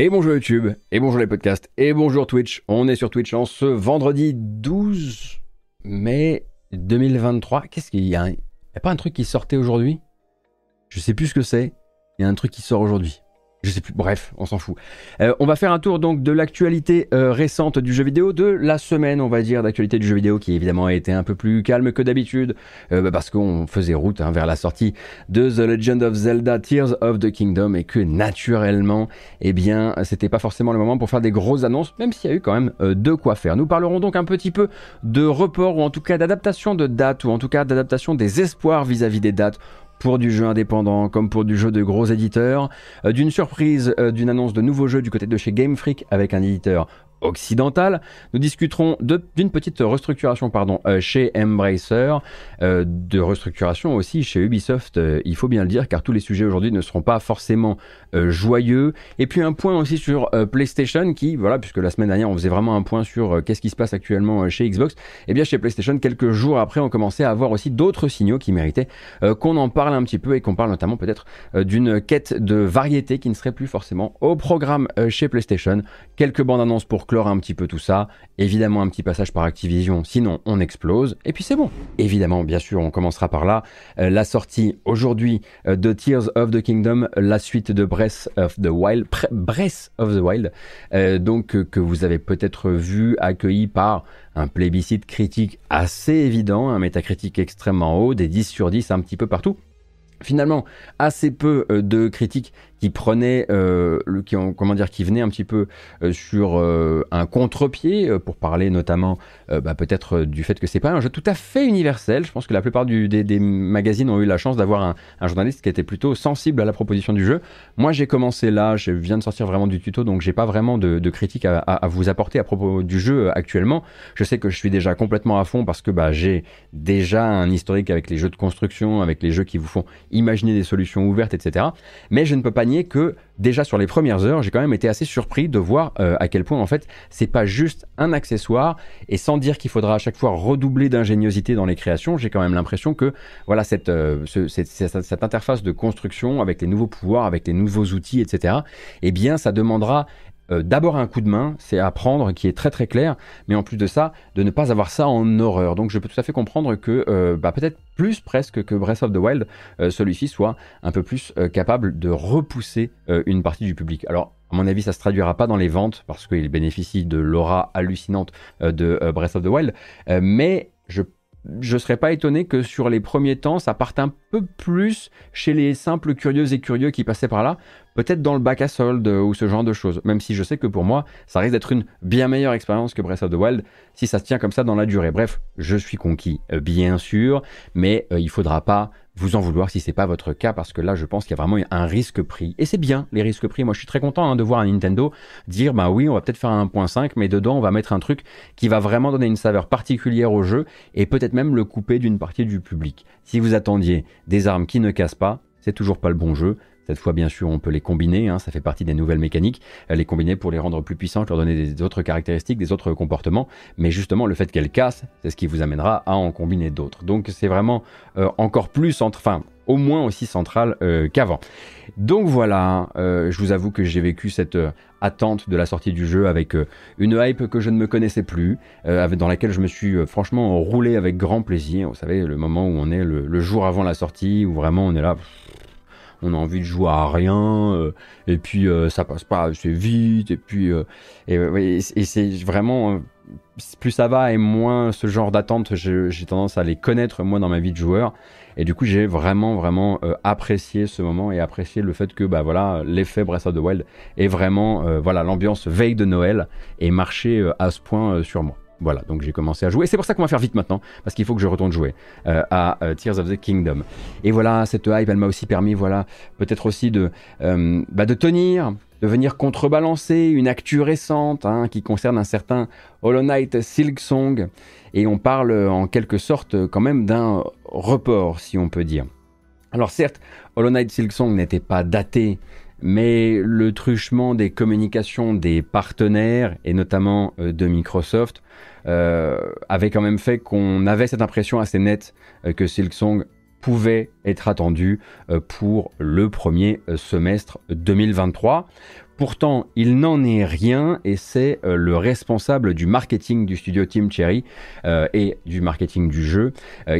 Et bonjour YouTube, et bonjour les podcasts, et bonjour Twitch. On est sur Twitch en ce vendredi 12 mai 2023. Qu'est-ce qu'il y a? Il n'y a pas un truc qui sortait aujourd'hui? Je sais plus ce que c'est. Il y a un truc qui sort aujourd'hui. Je sais plus, bref, on s'en fout. Euh, on va faire un tour donc de l'actualité euh, récente du jeu vidéo, de la semaine, on va dire, d'actualité du jeu vidéo qui évidemment a été un peu plus calme que d'habitude, euh, bah, parce qu'on faisait route hein, vers la sortie de The Legend of Zelda Tears of the Kingdom et que naturellement, eh bien, c'était pas forcément le moment pour faire des grosses annonces, même s'il y a eu quand même de quoi faire. Nous parlerons donc un petit peu de report ou en tout cas d'adaptation de dates ou en tout cas d'adaptation des espoirs vis à -vis des dates pour du jeu indépendant comme pour du jeu de gros éditeurs, euh, d'une surprise, euh, d'une annonce de nouveaux jeux du côté de chez Game Freak avec un éditeur occidentale. Nous discuterons d'une petite restructuration pardon, euh, chez Embracer, euh, de restructuration aussi chez Ubisoft, euh, il faut bien le dire, car tous les sujets aujourd'hui ne seront pas forcément joyeux. Et puis un point aussi sur PlayStation, qui, voilà, puisque la semaine dernière on faisait vraiment un point sur qu'est-ce qui se passe actuellement chez Xbox, et eh bien chez PlayStation, quelques jours après, on commençait à avoir aussi d'autres signaux qui méritaient qu'on en parle un petit peu et qu'on parle notamment peut-être d'une quête de variété qui ne serait plus forcément au programme chez PlayStation. Quelques bandes annonces pour clore un petit peu tout ça. Évidemment, un petit passage par Activision, sinon on explose. Et puis c'est bon. Évidemment, bien sûr, on commencera par là. Euh, la sortie aujourd'hui euh, de Tears of the Kingdom, la suite de Breath of the Wild. Breath of the Wild. Euh, donc, que vous avez peut-être vu accueilli par un plébiscite critique assez évident, un métacritique extrêmement haut, des 10 sur 10 un petit peu partout finalement assez peu de critiques qui prenait, euh, qui ont, comment dire, qui venait un petit peu euh, sur euh, un contre-pied pour parler notamment, bah, peut-être du fait que c'est pas un jeu tout à fait universel. Je pense que la plupart du, des, magazines ont eu la chance d'avoir un, journaliste qui était plutôt sensible à la proposition du jeu. Moi, j'ai commencé là, je viens de sortir vraiment du tuto, donc j'ai pas vraiment de, de critique à, vous apporter à propos du jeu actuellement. Je sais que je suis déjà complètement à fond parce que bah, j'ai déjà un historique avec les jeux de construction, avec les jeux qui vous font imaginer des solutions ouvertes, etc. Mais je ne peux pas que déjà sur les premières heures, j'ai quand même été assez surpris de voir euh, à quel point en fait c'est pas juste un accessoire et sans dire qu'il faudra à chaque fois redoubler d'ingéniosité dans les créations, j'ai quand même l'impression que voilà cette, euh, cette, cette, interface de construction avec les nouveaux pouvoirs, avec les nouveaux outils, etc. Eh bien, ça demandera euh, d'abord un coup de main, c'est à prendre qui est très très clair, mais en plus de ça, de ne pas avoir ça en horreur. Donc je peux tout à fait comprendre que euh, bah, peut-être plus presque que Breath of the Wild, euh, celui-ci soit un peu plus capable de repousser une partie du public. Alors à mon avis, ça se traduira pas dans les ventes parce qu'il bénéficie de l'aura hallucinante de Breath of the Wild, mais je je serais pas étonné que sur les premiers temps, ça parte un peu plus chez les simples curieux et curieux qui passaient par là, peut-être dans le bac à solde ou ce genre de choses. Même si je sais que pour moi, ça risque d'être une bien meilleure expérience que Breath of the Wild si ça se tient comme ça dans la durée. Bref, je suis conquis, euh, bien sûr, mais euh, il faudra pas vous en vouloir si c'est pas votre cas parce que là je pense qu'il y a vraiment un risque pris. Et c'est bien les risques pris. Moi je suis très content hein, de voir un Nintendo dire bah oui on va peut-être faire un 1.5 mais dedans on va mettre un truc qui va vraiment donner une saveur particulière au jeu et peut-être même le couper d'une partie du public. Si vous attendiez des armes qui ne cassent pas c'est toujours pas le bon jeu cette fois, bien sûr, on peut les combiner, hein, ça fait partie des nouvelles mécaniques, euh, les combiner pour les rendre plus puissantes, leur donner des autres caractéristiques, des autres comportements, mais justement, le fait qu'elles cassent, c'est ce qui vous amènera à en combiner d'autres. Donc c'est vraiment euh, encore plus, entre, enfin, au moins aussi central euh, qu'avant. Donc voilà, je vous avoue que j'ai vécu cette attente de la sortie du jeu avec une hype que je ne me connaissais plus, dans laquelle je me suis franchement roulé avec grand plaisir. Vous savez, le moment où on est le, le jour avant la sortie, où vraiment on est là on a envie de jouer à rien, euh, et puis euh, ça passe pas assez vite, et puis euh, et, c'est vraiment plus ça va et moins ce genre d'attente, j'ai tendance à les connaître moi dans ma vie de joueur. Et du coup, j'ai vraiment, vraiment apprécié ce moment et apprécié le fait que, bah voilà, l'effet Breath of the Wild est vraiment, voilà, l'ambiance veille de Noël et marché à ce point sur moi. Voilà, donc j'ai commencé à jouer. C'est pour ça qu'on va faire vite maintenant, parce qu'il faut que je retourne jouer euh, à euh, Tears of the Kingdom. Et voilà, cette hype, elle m'a aussi permis, voilà, peut-être aussi de, euh, bah, de tenir, de venir contrebalancer une actu récente hein, qui concerne un certain Hollow Knight Silk Song. Et on parle en quelque sorte quand même d'un report, si on peut dire. Alors certes, Hollow Knight Silk Song n'était pas daté mais le truchement des communications des partenaires, et notamment euh, de Microsoft, euh, avait quand même fait qu'on avait cette impression assez nette euh, que Silksong pouvait être attendu pour le premier semestre 2023. Pourtant, il n'en est rien et c'est le responsable du marketing du studio Team Cherry et du marketing du jeu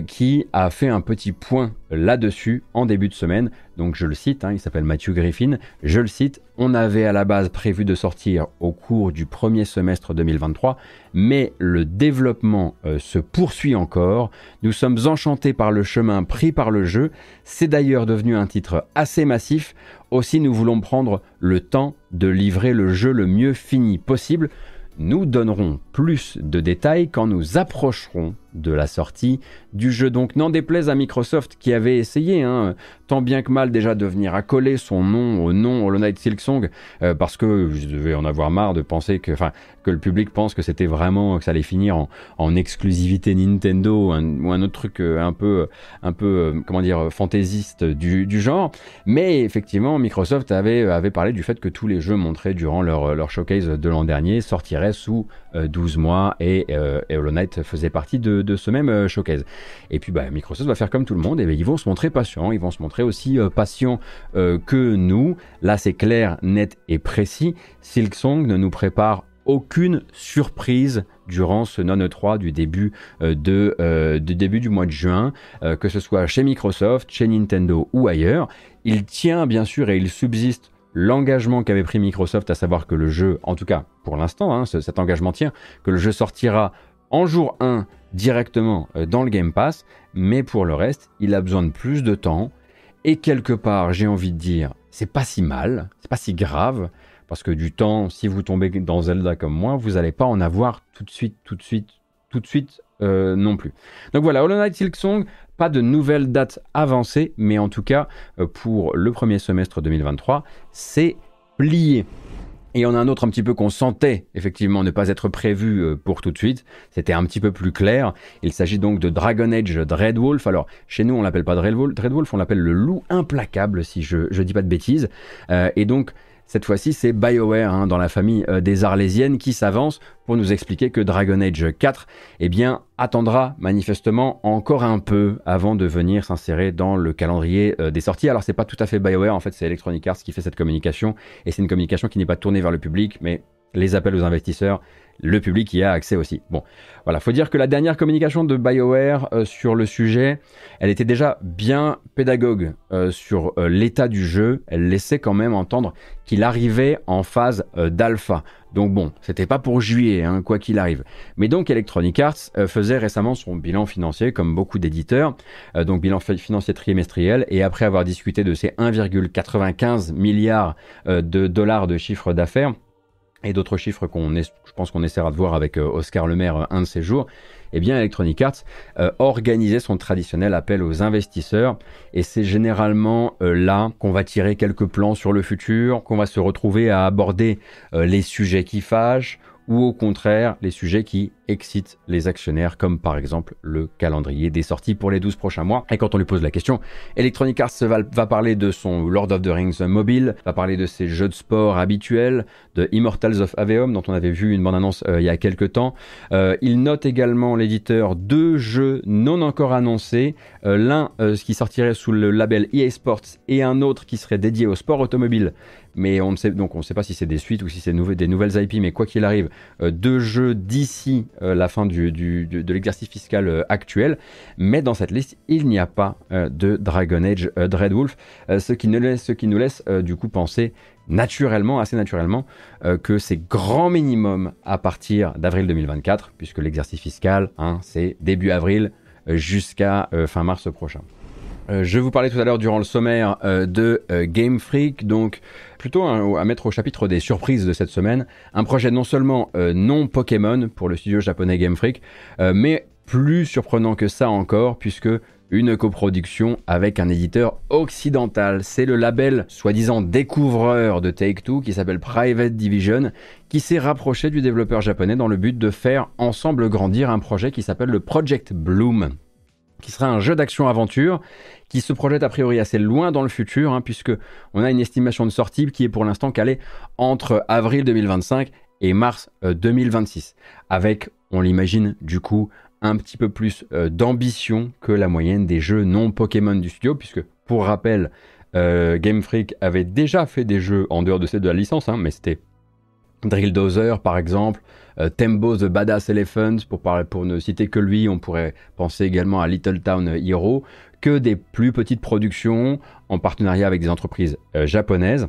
qui a fait un petit point là-dessus en début de semaine. Donc je le cite, hein, il s'appelle Matthew Griffin, je le cite, on avait à la base prévu de sortir au cours du premier semestre 2023, mais le développement se poursuit encore. Nous sommes enchantés par le chemin pris par le jeu. C'est d'ailleurs devenu un titre assez massif. Aussi, nous voulons prendre le temps de livrer le jeu le mieux fini possible. Nous donnerons plus de détails quand nous approcherons de la sortie du jeu. Donc n'en déplaise à Microsoft qui avait essayé, hein, tant bien que mal déjà de venir accoler son nom au nom Hollow Knight Silksong, euh, parce que je devais en avoir marre de penser que, que le public pense que c'était vraiment, que ça allait finir en, exclusivité Nintendo ou un autre truc euh, un peu, un peu, euh, comment dire, fantaisiste du, genre. Mais effectivement, Microsoft avait, avait parlé du fait que tous les jeux montrés durant leur, leur showcase de l'an dernier sortiraient sous 12 mois et, et Hollow Knight faisait partie de, ce même euh, showcase. Et puis bah, Microsoft va faire comme tout le monde, et ben, ils vont se montrer patients, ils vont se montrer aussi euh, patients euh, que nous. Là c'est clair, net et précis. Silksong ne nous prépare aucune surprise durant ce non 3 du début de du début du mois de juin, que ce soit chez Microsoft, chez Nintendo ou ailleurs. Il tient bien sûr et il subsiste l'engagement qu'avait pris Microsoft, à savoir que le jeu, en tout cas pour l'instant, hein, cet engagement tient, que le jeu sortira en jour 1 directement euh, dans le Game Pass, mais pour le reste, il a besoin de plus de temps. Et quelque part, j'ai envie de dire, c'est pas si mal, c'est pas si grave, parce que du temps, si vous tombez dans Zelda comme moi, vous n'allez pas en avoir tout de suite, tout de suite, tout de suite euh, non plus. Donc voilà, Hollow Knight Silksong, pas de nouvelles dates avancées, mais en tout cas, euh, pour le premier semestre 2023, c'est plié. Et on a un autre un petit peu qu'on sentait effectivement ne pas être prévu euh, pour tout de suite. C'était un petit peu plus clair. Il s'agit donc de Dragon Age Dreadwolf. Alors chez nous on l'appelle pas Dreadwolf, on l'appelle le loup implacable si je ne dis pas de bêtises. Euh, et donc cette fois-ci, c'est BioWare hein, dans la famille euh, des Arlésiennes qui s'avance pour nous expliquer que Dragon Age 4 eh bien, attendra manifestement encore un peu avant de venir s'insérer dans le calendrier euh, des sorties. Alors, c'est pas tout à fait BioWare, en fait, c'est Electronic Arts qui fait cette communication et c'est une communication qui n'est pas tournée vers le public, mais les appels aux investisseurs le public y a accès aussi. Bon, voilà, faut dire que la dernière communication de BioWare euh, sur le sujet, elle était déjà bien pédagogue euh, sur euh, l'état du jeu. Elle laissait quand même entendre qu'il arrivait en phase d'alpha. Donc bon, c'était pas pour juillet, hein, quoi qu'il arrive. Mais donc Electronic Arts faisait récemment son bilan financier, comme beaucoup d'éditeurs, donc bilan financier trimestriel, et après avoir discuté de ces 1,95 milliards de dollars de chiffre d'affaires, et d'autres chiffres qu'on je pense qu'on essaiera de voir avec euh, Oscar Lemaire euh, un de ces jours, eh bien Electronic Arts euh, organisait son traditionnel appel aux investisseurs. Et c'est généralement là qu'on va tirer quelques plans sur le futur, qu'on va se retrouver à aborder les sujets qui fâchent ou au contraire les sujets qui excitent les actionnaires, comme par exemple le calendrier des sorties pour les 12 prochains mois. Et quand on lui pose la question, Electronic Arts va, parler de son Lord of the Rings mobile, va parler de ses jeux de sport habituels, de Immortals of Aveum, dont on avait vu une bande-annonce euh, il y a quelques temps. Euh, il note également l'éditeur deux jeux non encore annoncés, euh, l'un qui sortirait sous le label EA Sports et un autre qui serait dédié au sport automobile mais on ne sait donc pas si c'est des suites ou si c'est des nouvelles IP, mais quoi qu'il arrive, euh, deux jeux d'ici euh, la fin de l'exercice fiscal euh, actuel. Mais dans cette liste, il n'y a pas de Dragon Age Dreadwolf, ce qui nous laisse du coup penser naturellement, assez naturellement, que c'est grand minimum à partir d'avril 2024, puisque l'exercice fiscal, hein, c'est début avril jusqu'à fin mars prochain. Euh, je vous parlais tout à l'heure durant le sommaire euh, de euh, Game Freak, donc plutôt à mettre au chapitre des surprises de cette semaine, un projet non seulement non Pokémon pour le studio japonais Game Freak, mais plus surprenant que ça encore, puisque une coproduction avec un éditeur occidental. C'est le label soi-disant découvreur de Take-Two qui s'appelle Private Division qui s'est rapproché du développeur japonais dans le but de faire ensemble grandir un projet qui s'appelle le Project Bloom qui sera un jeu d'action-aventure qui se projette a priori assez loin dans le futur, hein, puisque on a une estimation de sortie qui est pour l'instant calée entre avril 2025 et mars 2026, euh, avec, on l'imagine du coup, un petit peu plus euh, d'ambition que la moyenne des jeux non Pokémon du studio, puisque pour rappel, Game Freak avait déjà fait des jeux en dehors de cette de la licence, hein, mais c'était Drill Dozer par exemple, Tembo the Badass Elephant pour, pour ne citer que lui, on pourrait penser également à Little Town Hero, que des plus petites productions en partenariat avec des entreprises japonaises.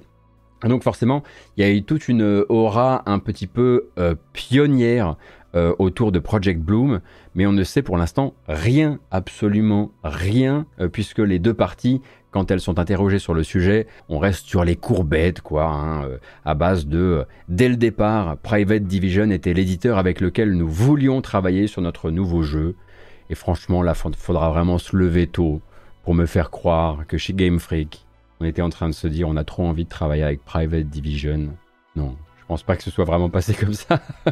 Donc forcément, il y a eu toute une aura un petit peu pionnière euh, autour de Project Bloom, mais on ne sait pour l'instant rien, absolument rien, euh, puisque les deux parties, quand elles sont interrogées sur le sujet, on reste sur les courbettes, quoi, hein, euh, à base de, dès le départ, Private Division était l'éditeur avec lequel nous voulions travailler sur notre nouveau jeu, et franchement, là, il faudra vraiment se lever tôt pour me faire croire que chez Game Freak, on était en train de se dire, on a trop envie de travailler avec Private Division. Non, pense pas que ce soit vraiment passé comme ça.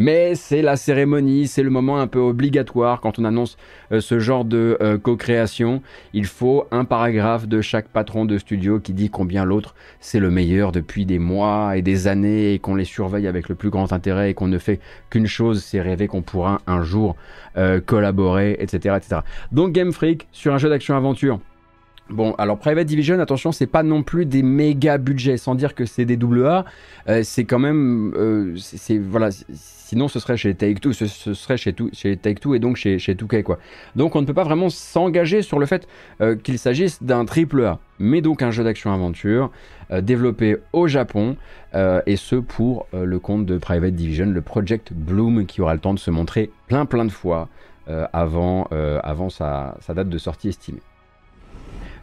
Mais c'est la cérémonie, c'est le moment un peu obligatoire quand on annonce euh, ce genre de euh, co-création. Il faut un paragraphe de chaque patron de studio qui dit combien l'autre c'est le meilleur depuis des mois et des années et qu'on les surveille avec le plus grand intérêt et qu'on ne fait qu'une chose, c'est rêver qu'on pourra un jour euh, collaborer, etc., etc. Donc Game Freak sur un jeu d'action-aventure Bon, alors Private Division, attention, c'est pas non plus des méga budgets, sans dire que c'est des double A. Euh, c'est quand même, euh, voilà. Sinon, ce serait chez Take Two, ce, serait chez, Take Two et donc chez chez 2K quoi. Donc, on ne peut pas vraiment s'engager sur le fait euh, qu'il s'agisse d'un triple A, mais donc un jeu d'action aventure développé au Japon et ce pour le compte de Private Division, le Project Bloom, qui aura le temps de se montrer plein plein de fois avant sa date de sortie estimée.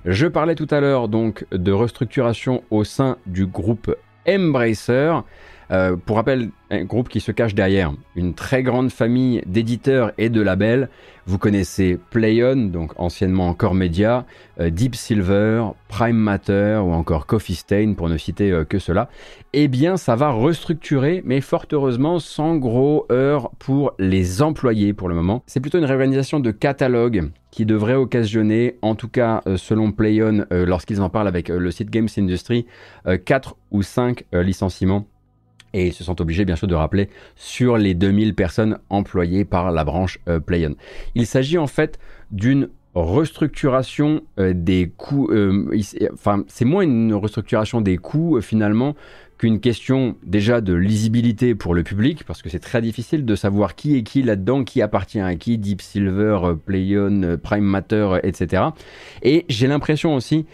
Je parlais tout à l'heure donc de restructuration au sein du groupe Embracer. Euh, pour rappel, un groupe qui se cache derrière une très grande famille d'éditeurs et de labels. Vous connaissez Playon, donc anciennement encore Media, euh, Deep Silver, Prime Matter ou encore Coffee Stain pour ne citer euh, que cela. Eh bien, ça va restructurer, mais fort heureusement sans gros heurts pour les employés pour le moment. C'est plutôt une réorganisation de catalogue qui devrait occasionner, en tout cas selon Playon, lorsqu'ils en parlent avec le site Games Industry, 4 ou 5 licenciements et ils se sont obligés bien sûr de rappeler sur les 2000 personnes employées par la branche euh, Playon. Il s'agit en fait d'une restructuration euh, des coûts, euh, enfin c'est moins une restructuration des coûts finalement qu'une question déjà de lisibilité pour le public, parce que c'est très difficile de savoir qui est qui là-dedans, qui appartient à qui, Deep Silver, Playon, Prime Matter, etc. Et j'ai l'impression aussi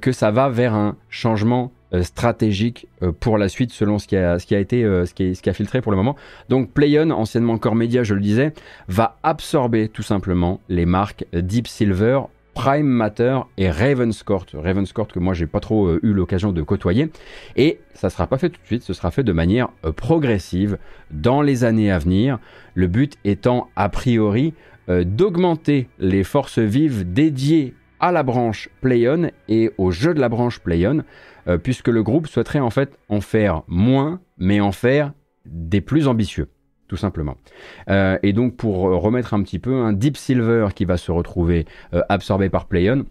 que ça va vers un changement euh, stratégique euh, pour la suite selon ce qui a, été euh, ce, qui, ce qui a filtré pour le moment. Donc Playon, anciennement Core Media, je le disais, va absorber tout simplement les marques Deep Silver, Prime Matter et Ravenscourt. Ravenscourt que moi j'ai pas trop eu l'occasion de côtoyer. Et ça sera pas fait tout de suite, ce sera fait de manière progressive dans les années à venir. Le but étant a priori d'augmenter les forces vives dédiées à la branche Playon et au jeu de la branche Playon euh, puisque le groupe souhaiterait en fait en faire moins, mais en faire des plus ambitieux tout simplement. Euh, et donc pour remettre un petit peu un Deep Silver qui va se retrouver euh, absorbé par Playon,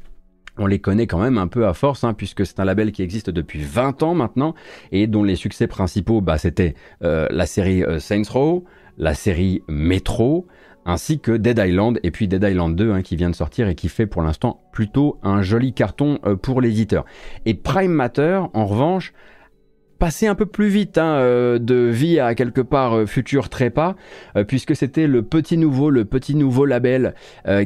on les connaît quand même un peu à force, hein, puisque c'est un label qui existe depuis 20 ans maintenant, et dont les succès principaux, bah, c'était la série Saints Row, la série Metro, ainsi que Dead Island et puis Dead Island 2 hein, qui vient de sortir et qui fait pour l'instant plutôt un joli carton euh, pour l'éditeur. Et Prime Matter, en revanche, passer un peu plus vite hein, euh, de vie à quelque part euh, futur trépas, euh, puisque c'était le petit nouveau, le petit nouveau label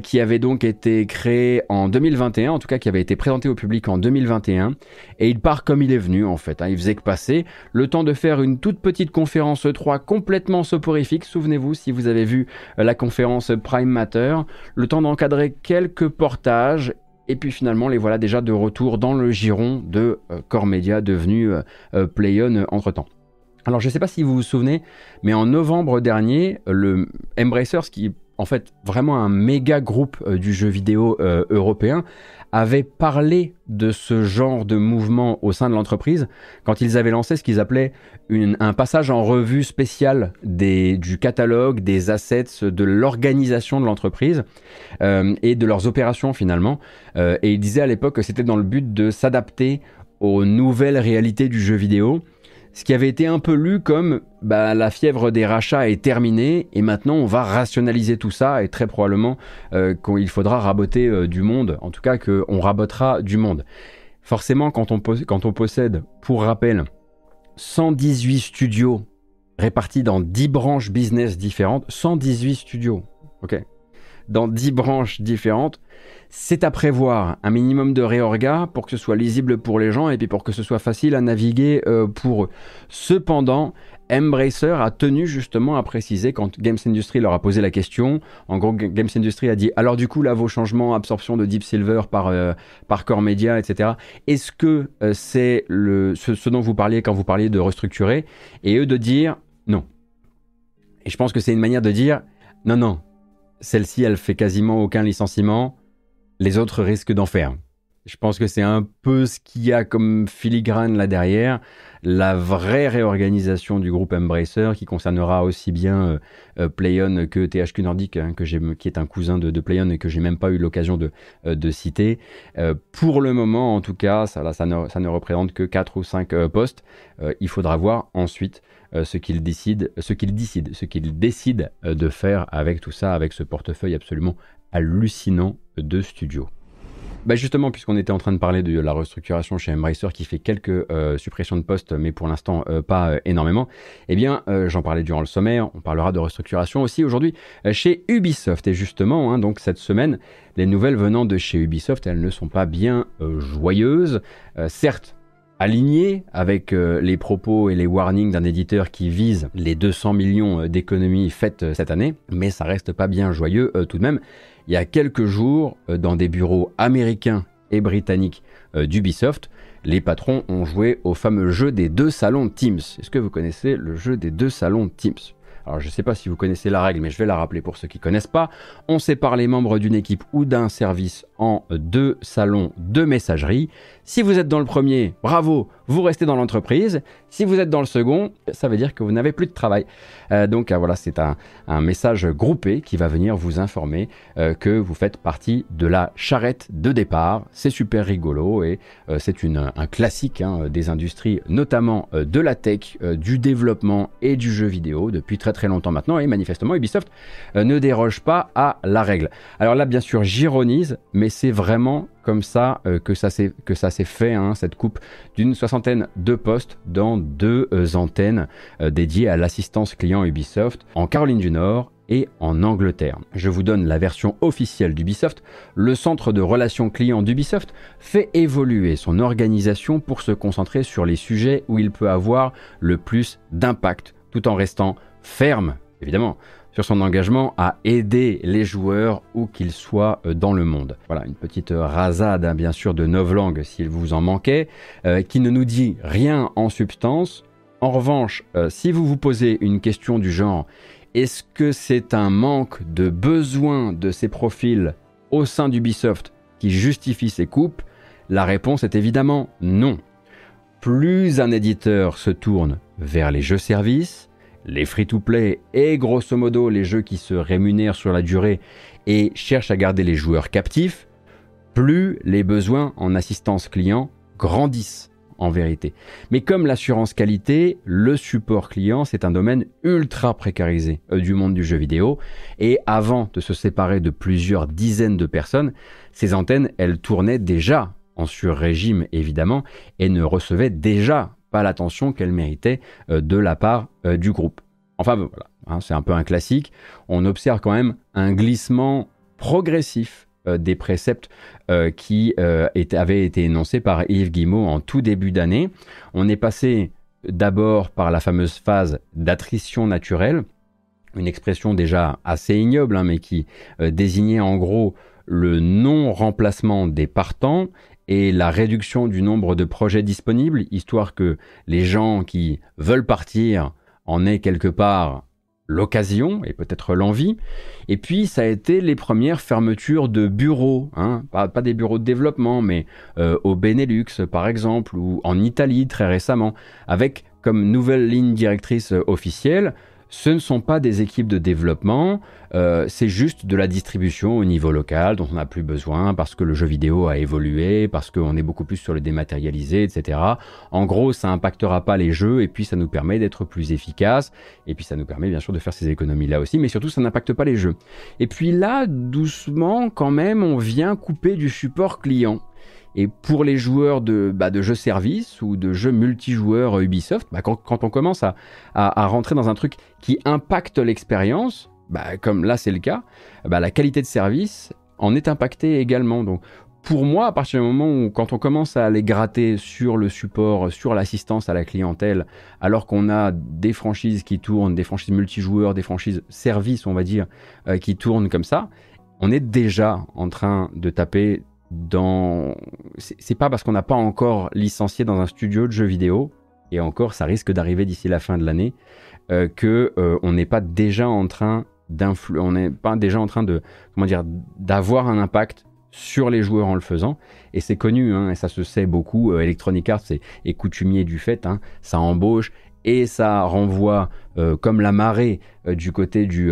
qui avait donc été créé en 2021, en tout cas qui avait été présenté au public en 2021, et il part comme il est venu en fait. Hein. il faisait que passer le temps de faire une toute petite conférence 3 complètement soporifique. Souvenez-vous si vous avez vu la conférence Prime Matter, le temps d'encadrer quelques portages et puis finalement, les voilà déjà de retour dans le giron de euh, Core Media, devenu euh, euh, Playon entre-temps. Alors je ne sais pas si vous vous souvenez, mais en novembre dernier, le Embracers, qui est en fait vraiment un méga groupe du jeu vidéo européen, avaient parlé de ce genre de mouvement au sein de l'entreprise quand ils avaient lancé ce qu'ils appelaient un passage en revue spécial du catalogue, des assets, de l'organisation de l'entreprise euh, et de leurs opérations finalement. Euh, et ils disaient à l'époque que c'était dans le but de s'adapter aux nouvelles réalités du jeu vidéo ce qui avait été un peu lu comme bah, la fièvre des rachats est terminée et maintenant on va rationaliser tout ça et très probablement euh, qu'il faudra raboter euh, du monde, en tout cas qu'on rabotera du monde. Forcément, quand on, possède, pour rappel, 118 studios répartis dans 10 branches business différentes, 118 studios, ok? Dans 10 branches différentes, c'est à prévoir un minimum de réorga pour que ce soit lisible pour les gens et puis pour que ce soit facile à naviguer euh, pour eux. Cependant, Embracer a tenu justement à préciser quand Games Industry leur a posé la question. En gros, Games Industry a dit alors du coup là vos changements, absorption de Deep Silver par euh, par Core Media, etc. Est-ce que euh, c'est ce, ce, dont vous parliez quand vous parliez de restructurer et eux de dire non. Et je pense que c'est une manière de dire non non. Celle-ci elle fait quasiment aucun licenciement les autres risquent d'en faire. Je pense que c'est un peu ce qu'il y a comme filigrane là derrière, la vraie réorganisation du groupe Embracer qui concernera aussi bien euh, euh, PlayOn que THQ Nordic, hein, qui est un cousin de, PlayOn et que j'ai même pas eu l'occasion de, euh, citer. pour le moment, en tout cas, ça, ça, ne, ça ne représente que 4 ou 5 postes. il faudra voir ensuite ce qu'il décide, ce qu'il décide, ce qu'il décide de faire avec tout ça, avec ce portefeuille absolument hallucinant de studios. Bah justement, puisqu'on était en train de parler de la restructuration chez Embracer qui fait quelques euh, suppressions de postes, mais pour l'instant euh, pas euh, énormément, eh bien, j'en parlais durant le sommaire, on parlera de restructuration aussi aujourd'hui chez Ubisoft. Et justement, hein, donc cette semaine, les nouvelles venant de chez Ubisoft, elles ne sont pas bien joyeuses. certes, alignées avec les propos et les warnings d'un éditeur qui vise les 200 millions d'économies faites cette année, mais ça reste pas bien joyeux tout de même il y a quelques jours, euh, dans des bureaux américains et britanniques euh, d'Ubisoft, les patrons ont joué au fameux jeu des deux salons Teams. Est-ce que vous connaissez le jeu des deux salons Teams? Alors je ne sais pas si vous connaissez la règle, mais je vais la rappeler pour ceux qui ne connaissent pas. On sépare les membres d'une équipe ou d'un service en deux salons de messagerie. Si vous êtes dans le premier, bravo, vous restez dans l'entreprise. Si vous êtes dans le second, ça veut dire que vous n'avez plus de travail. Euh, donc euh, voilà, c'est un, message groupé qui va venir vous informer euh, que vous faites partie de la charrette de départ. C'est super rigolo et c'est un classique hein, des industries, notamment de la tech, du développement et du jeu vidéo depuis très très longtemps maintenant. Et manifestement, Ubisoft ne déroge pas à la règle. Alors là, bien sûr, j'ironise, mais c'est vraiment comme ça que ça s'est fait, hein, cette coupe d'une soixantaine de postes dans deux antennes dédiées à l'assistance client Ubisoft en Caroline du Nord et en Angleterre. Je vous donne la version officielle d'Ubisoft. Le centre de relations clients d'Ubisoft fait évoluer son organisation pour se concentrer sur les sujets où il peut avoir le plus d'impact, tout en restant ferme, évidemment, sur son engagement à aider les joueurs où qu'ils soient euh, dans le monde. Voilà, une petite rasade hein, bien sûr de novlangue s'il vous en manquait, euh, qui ne nous dit rien en substance, en revanche, euh, si vous vous posez une question du genre est-ce que c'est un manque de besoin de ces profils au sein d'Ubisoft qui justifie ces coupes? La réponse est évidemment non. Plus un éditeur se tourne vers les jeux services, les free-to-play et grosso modo les jeux qui se rémunèrent sur la durée et cherchent à garder les joueurs captifs, plus les besoins en assistance client grandissent en vérité. Mais comme l'assurance qualité, le support client, c'est un domaine ultra précarisé euh, du monde du jeu vidéo. Et avant de se séparer de plusieurs dizaines de personnes, ces antennes, elles tournaient déjà en sur-régime évidemment et ne recevaient déjà l'attention qu'elles méritaient euh, de la part euh, du groupe. Enfin voilà, hein, c'est un peu un classique. On observe quand même un glissement progressif euh, des préceptes qui avaient été énoncés par Yves Guillemot en tout début d'année. On est passé d'abord par la fameuse phase d'attrition naturelle, une expression déjà assez ignoble, hein, mais qui désignait en gros le non-remplacement des partants et la réduction du nombre de projets disponibles, histoire que les gens qui veulent partir en aient quelque part l'occasion et peut-être l'envie. Et puis ça a été les premières fermetures de bureaux, hein. pas, des bureaux de développement, mais euh, au Benelux par exemple, ou en Italie très récemment, avec comme nouvelle ligne directrice officielle ce ne sont pas des équipes de développement, euh, c'est juste de la distribution au niveau local dont on n'a plus besoin parce que le jeu vidéo a évolué, parce qu'on est beaucoup plus sur le dématérialisé, etc. En gros, ça impactera pas les jeux et puis ça nous permet d'être plus efficace et puis ça nous permet bien sûr de faire ces économies là aussi, mais surtout ça n'impacte pas les jeux. Et puis là, doucement quand même, on vient couper du support client Et pour les joueurs de, bah, de jeux service ou de jeux multijoueurs Ubisoft, bah, quand, on commence à, rentrer dans un truc qui impacte l'expérience, bah, comme là c'est le cas, la qualité de service en est impactée également. Donc pour moi, à partir du moment où, quand on commence à aller gratter sur le support, sur l'assistance à la clientèle, alors qu'on a des franchises qui tournent, des franchises multijoueurs, des franchises services, on va dire, euh, qui tournent comme ça, on est déjà en train de taper dans. C'est pas parce qu'on n'a pas encore licencié dans un studio de jeux vidéo, et encore, ça risque d'arriver d'ici la fin de l'année, euh, que euh, on n'est pas déjà en train on n'est pas déjà en train de, comment dire, d'avoir un impact sur les joueurs en le faisant. Et c'est connu, hein, et ça se sait beaucoup. Euh, Electronic Arts est, coutumier du fait. Hein. ça embauche et ça renvoie euh, comme la marée du côté du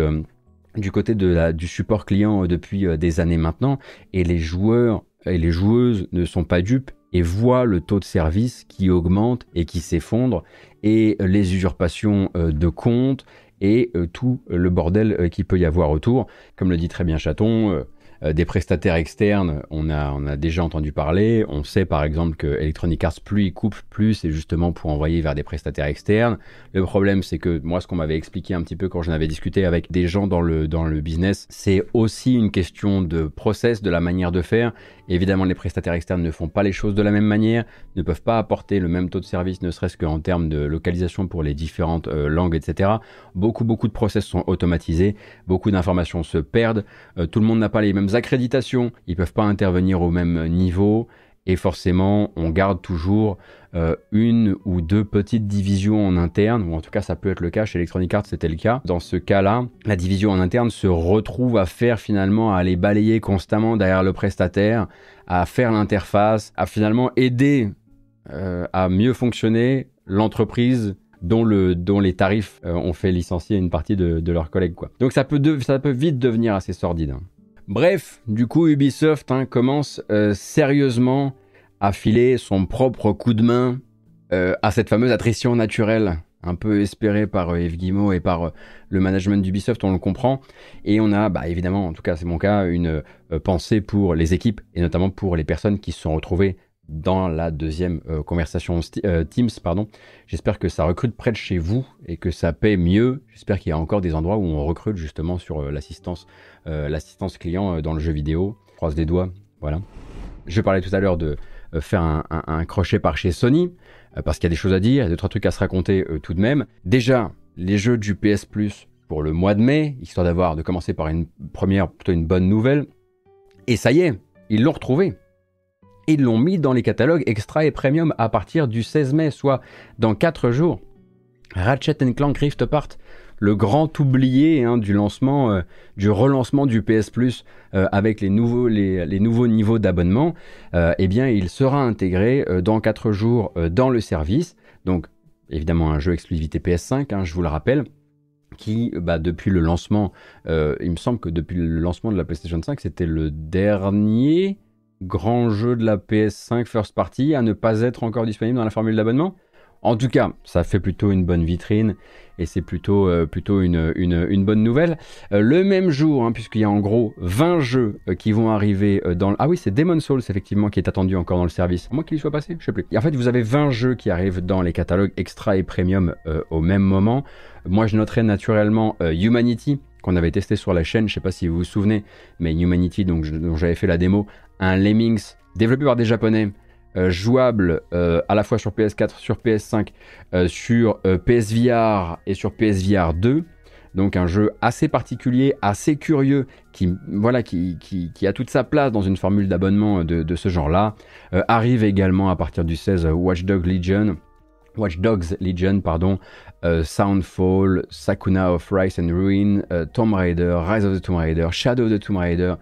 du côté de du support client depuis des années maintenant. Et les joueurs et les joueuses ne sont pas dupes et voient le taux de service qui augmente et qui s'effondre et les usurpations de comptes et tout le bordel qui peut y avoir autour. Comme le dit très bien Chaton, euh, des prestataires externes, on a, on a déjà entendu parler. On sait par exemple que Electronic Arts, plus il coupe, plus c'est justement pour envoyer vers des prestataires externes. Le problème, c'est que moi, ce qu'on m'avait expliqué un petit peu quand j'en avais discuté avec des gens dans le, dans le business, c'est aussi une question de process, de la manière de faire. Évidemment, les prestataires externes ne font pas les choses de la même manière, ne peuvent pas apporter le même taux de service, ne serait-ce qu'en termes de localisation pour les différentes euh, langues, etc. Beaucoup, beaucoup de process sont automatisés, beaucoup d'informations se perdent, euh, tout le monde n'a pas les mêmes accréditations, ils peuvent pas intervenir au même niveau, et forcément, on garde toujours euh, une ou deux petites divisions en interne, ou en tout cas ça peut être le cas, chez Electronic Arts c'était le cas. Dans ce cas-là, la division en interne se retrouve à faire finalement, à aller balayer constamment derrière le prestataire, à faire l'interface, à finalement aider euh, à mieux fonctionner l'entreprise dont, le, dont les tarifs euh, ont fait licencier une partie de, leurs collègues. Quoi. Donc ça peut, ça peut vite devenir assez sordide. Hein. Bref, du coup Ubisoft hein, commence euh, sérieusement à filer son propre coup de main euh, à cette fameuse attrition naturelle, un peu espérée par euh, Yves Guillemot et par le management d'Ubisoft, on le comprend. Et on a, bah, évidemment, en tout cas c'est mon cas, une pensée pour les équipes et notamment pour les personnes qui se sont retrouvées dans la deuxième euh, conversation euh, Teams. pardon. J'espère que ça recrute près de chez vous et que ça paie mieux. J'espère qu'il y a encore des endroits où on recrute justement sur euh, l'assistance, l'assistance client dans le jeu vidéo. croise des doigts, voilà. Je parlais tout à l'heure de faire un, crochet par chez Sony parce qu'il y a des choses à dire, il y a deux trucs à se raconter tout de même. Déjà, les jeux du PS Plus pour le mois de mai, histoire d'avoir de commencer par une première plutôt une bonne nouvelle. Et ça y est, ils l'ont retrouvé ils l'ont mis dans les catalogues extra et premium à partir du 16 mai, soit dans 4 jours. Ratchet Clank Rift Apart, le grand oublié hein, du lancement, euh, du relancement du PS Plus euh, avec les nouveaux, les, nouveaux niveaux d'abonnement, euh, eh bien, il sera intégré dans 4 jours dans le service. Donc, évidemment, un jeu exclusivité PS5, hein, je vous le rappelle qui, bah, depuis le lancement, il me semble que depuis le lancement de la PlayStation 5, c'était le dernier grand jeu de la PS5 First Party à ne pas être encore disponible dans la formule d'abonnement En tout cas, ça fait plutôt une bonne vitrine et c'est plutôt, euh, plutôt une, une, bonne nouvelle. Euh, le même jour, hein, puisqu'il y a en gros 20 jeux euh, qui vont arriver dans... Ah oui, c'est Demon Souls effectivement qui est attendu encore dans le service. Moi qu'il y soit passé, je sais plus. en fait, vous avez 20 jeux qui arrivent dans les catalogues extra et premium au même moment. Moi, je noterai naturellement Humanity qu'on avait testé sur la chaîne, je sais pas si vous vous souvenez, mais Humanity, donc, dont j'avais fait la démo, un Lemmings développé par des Japonais, euh, jouable euh, à la fois sur PS4, sur PS5, euh, sur PSVR et sur PSVR 2. Donc un jeu assez particulier, assez curieux, qui, voilà, qui, a toute sa place dans une formule d'abonnement de, ce genre-là. arrive également à partir du 16 Watch Dogs Legion. Legion, pardon, Soundfall, Sakuna of Rise and Ruin, Tomb Raider, Rise of the Tomb Raider, Shadow of the Tomb Raider,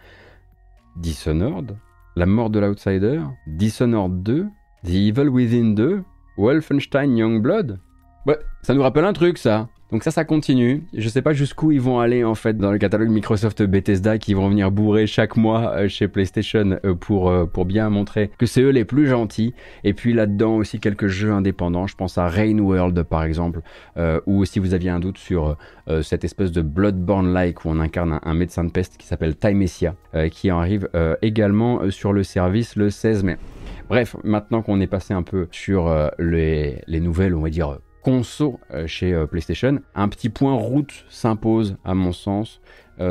Dishonored, La mort de l'Outsider, Dishonored 2, The Evil Within 2, Wolfenstein Youngblood. Ouais, ça nous rappelle un truc ça. Donc ça, ça continue. Je sais pas jusqu'où ils vont aller en fait dans le catalogue Microsoft Bethesda qui vont venir bourrer chaque mois euh, chez PlayStation euh, pour, euh, pour bien montrer que c'est eux les plus gentils. Et puis là-dedans aussi quelques jeux indépendants. Je pense à Rain World par exemple, ou si vous aviez un doute sur cette espèce de Bloodborne-like où on incarne un, médecin de peste qui s'appelle Timesia, qui arrive également sur le service le 16 mai. Bref, maintenant qu'on est passé un peu sur euh, les, les, nouvelles, on va dire, conso chez PlayStation, un petit point route s'impose à mon sens.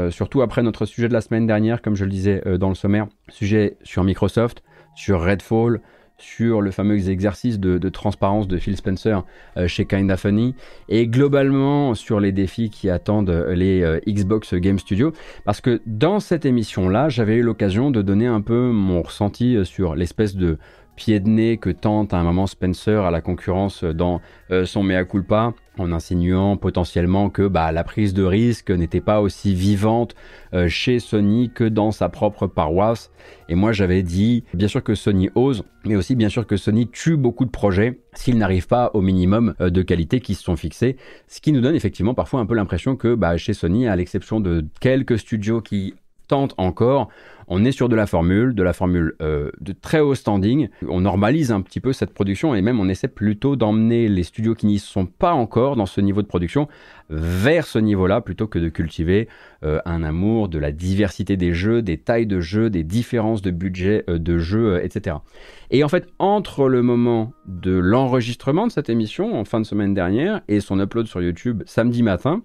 surtout après notre sujet de la semaine dernière, comme je le disais dans le sommaire, sujet sur Microsoft, sur Redfall, sur le fameux exercice de, transparence de Phil Spencer euh, chez Kinda Funny. Et globalement sur les défis qui attendent euh, les euh, Xbox Game Studios. Parce que dans cette émission là j'avais eu l'occasion de donner un peu mon ressenti sur l'espèce de pied de nez que tente à un moment Spencer à la concurrence dans euh, son mea culpa en insinuant potentiellement que bah, la prise de risque n'était pas aussi vivante euh, chez Sony que dans sa propre paroisse. Et moi j'avais dit bien sûr que Sony ose, mais aussi bien sûr que Sony tue beaucoup de projets s'ils n'arrivent pas au minimum euh, de qualité qui se sont fixés. Ce qui nous donne effectivement parfois un peu l'impression que bah, chez Sony, à l'exception de quelques studios qui encore, on est sur de la formule, de la formule euh, de très haut standing. On normalise un petit peu cette production et même on essaie plutôt d'emmener les studios qui n'y sont pas encore dans ce niveau de production vers ce niveau-là plutôt que de cultiver euh, un amour de la diversité des jeux, des tailles de jeux, des différences de budget euh, de jeux, etc. Et en fait, entre le moment de l'enregistrement de cette émission en fin de semaine dernière et son upload sur YouTube samedi matin,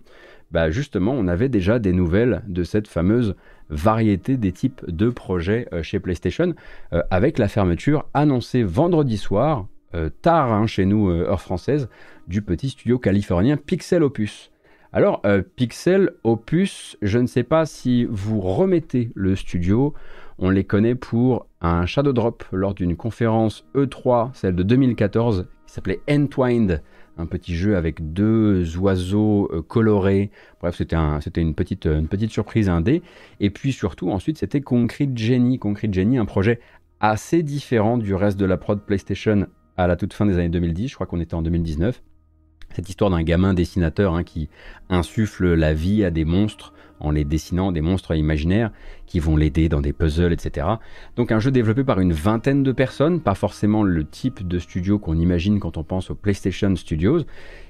bah justement, on avait déjà des nouvelles de cette fameuse variété des types de projets euh, chez PlayStation, euh, avec la fermeture annoncée vendredi soir, euh, tard hein, chez nous, heure française, du petit studio californien Pixel Opus. Alors, Pixel Opus, je ne sais pas si vous remettez le studio, on les connaît pour un Shadow Drop lors d'une conférence E3, celle de 2014, qui s'appelait Entwined, un petit jeu avec deux oiseaux euh, colorés. Bref, c'était un, une, petite, une petite surprise indé. Et puis surtout, ensuite, c'était Concrete Genie. Concrete Genie, un projet assez différent du reste de la prod PlayStation à la toute fin des années 2010. Je crois qu'on était en 2019. Cette histoire d'un gamin dessinateur hein, qui insuffle la vie à des monstres en les dessinant des monstres imaginaires qui vont l'aider dans des puzzles, etc. Donc un jeu développé par une vingtaine de personnes, pas forcément le type de studio qu'on imagine quand on pense aux PlayStation Studios,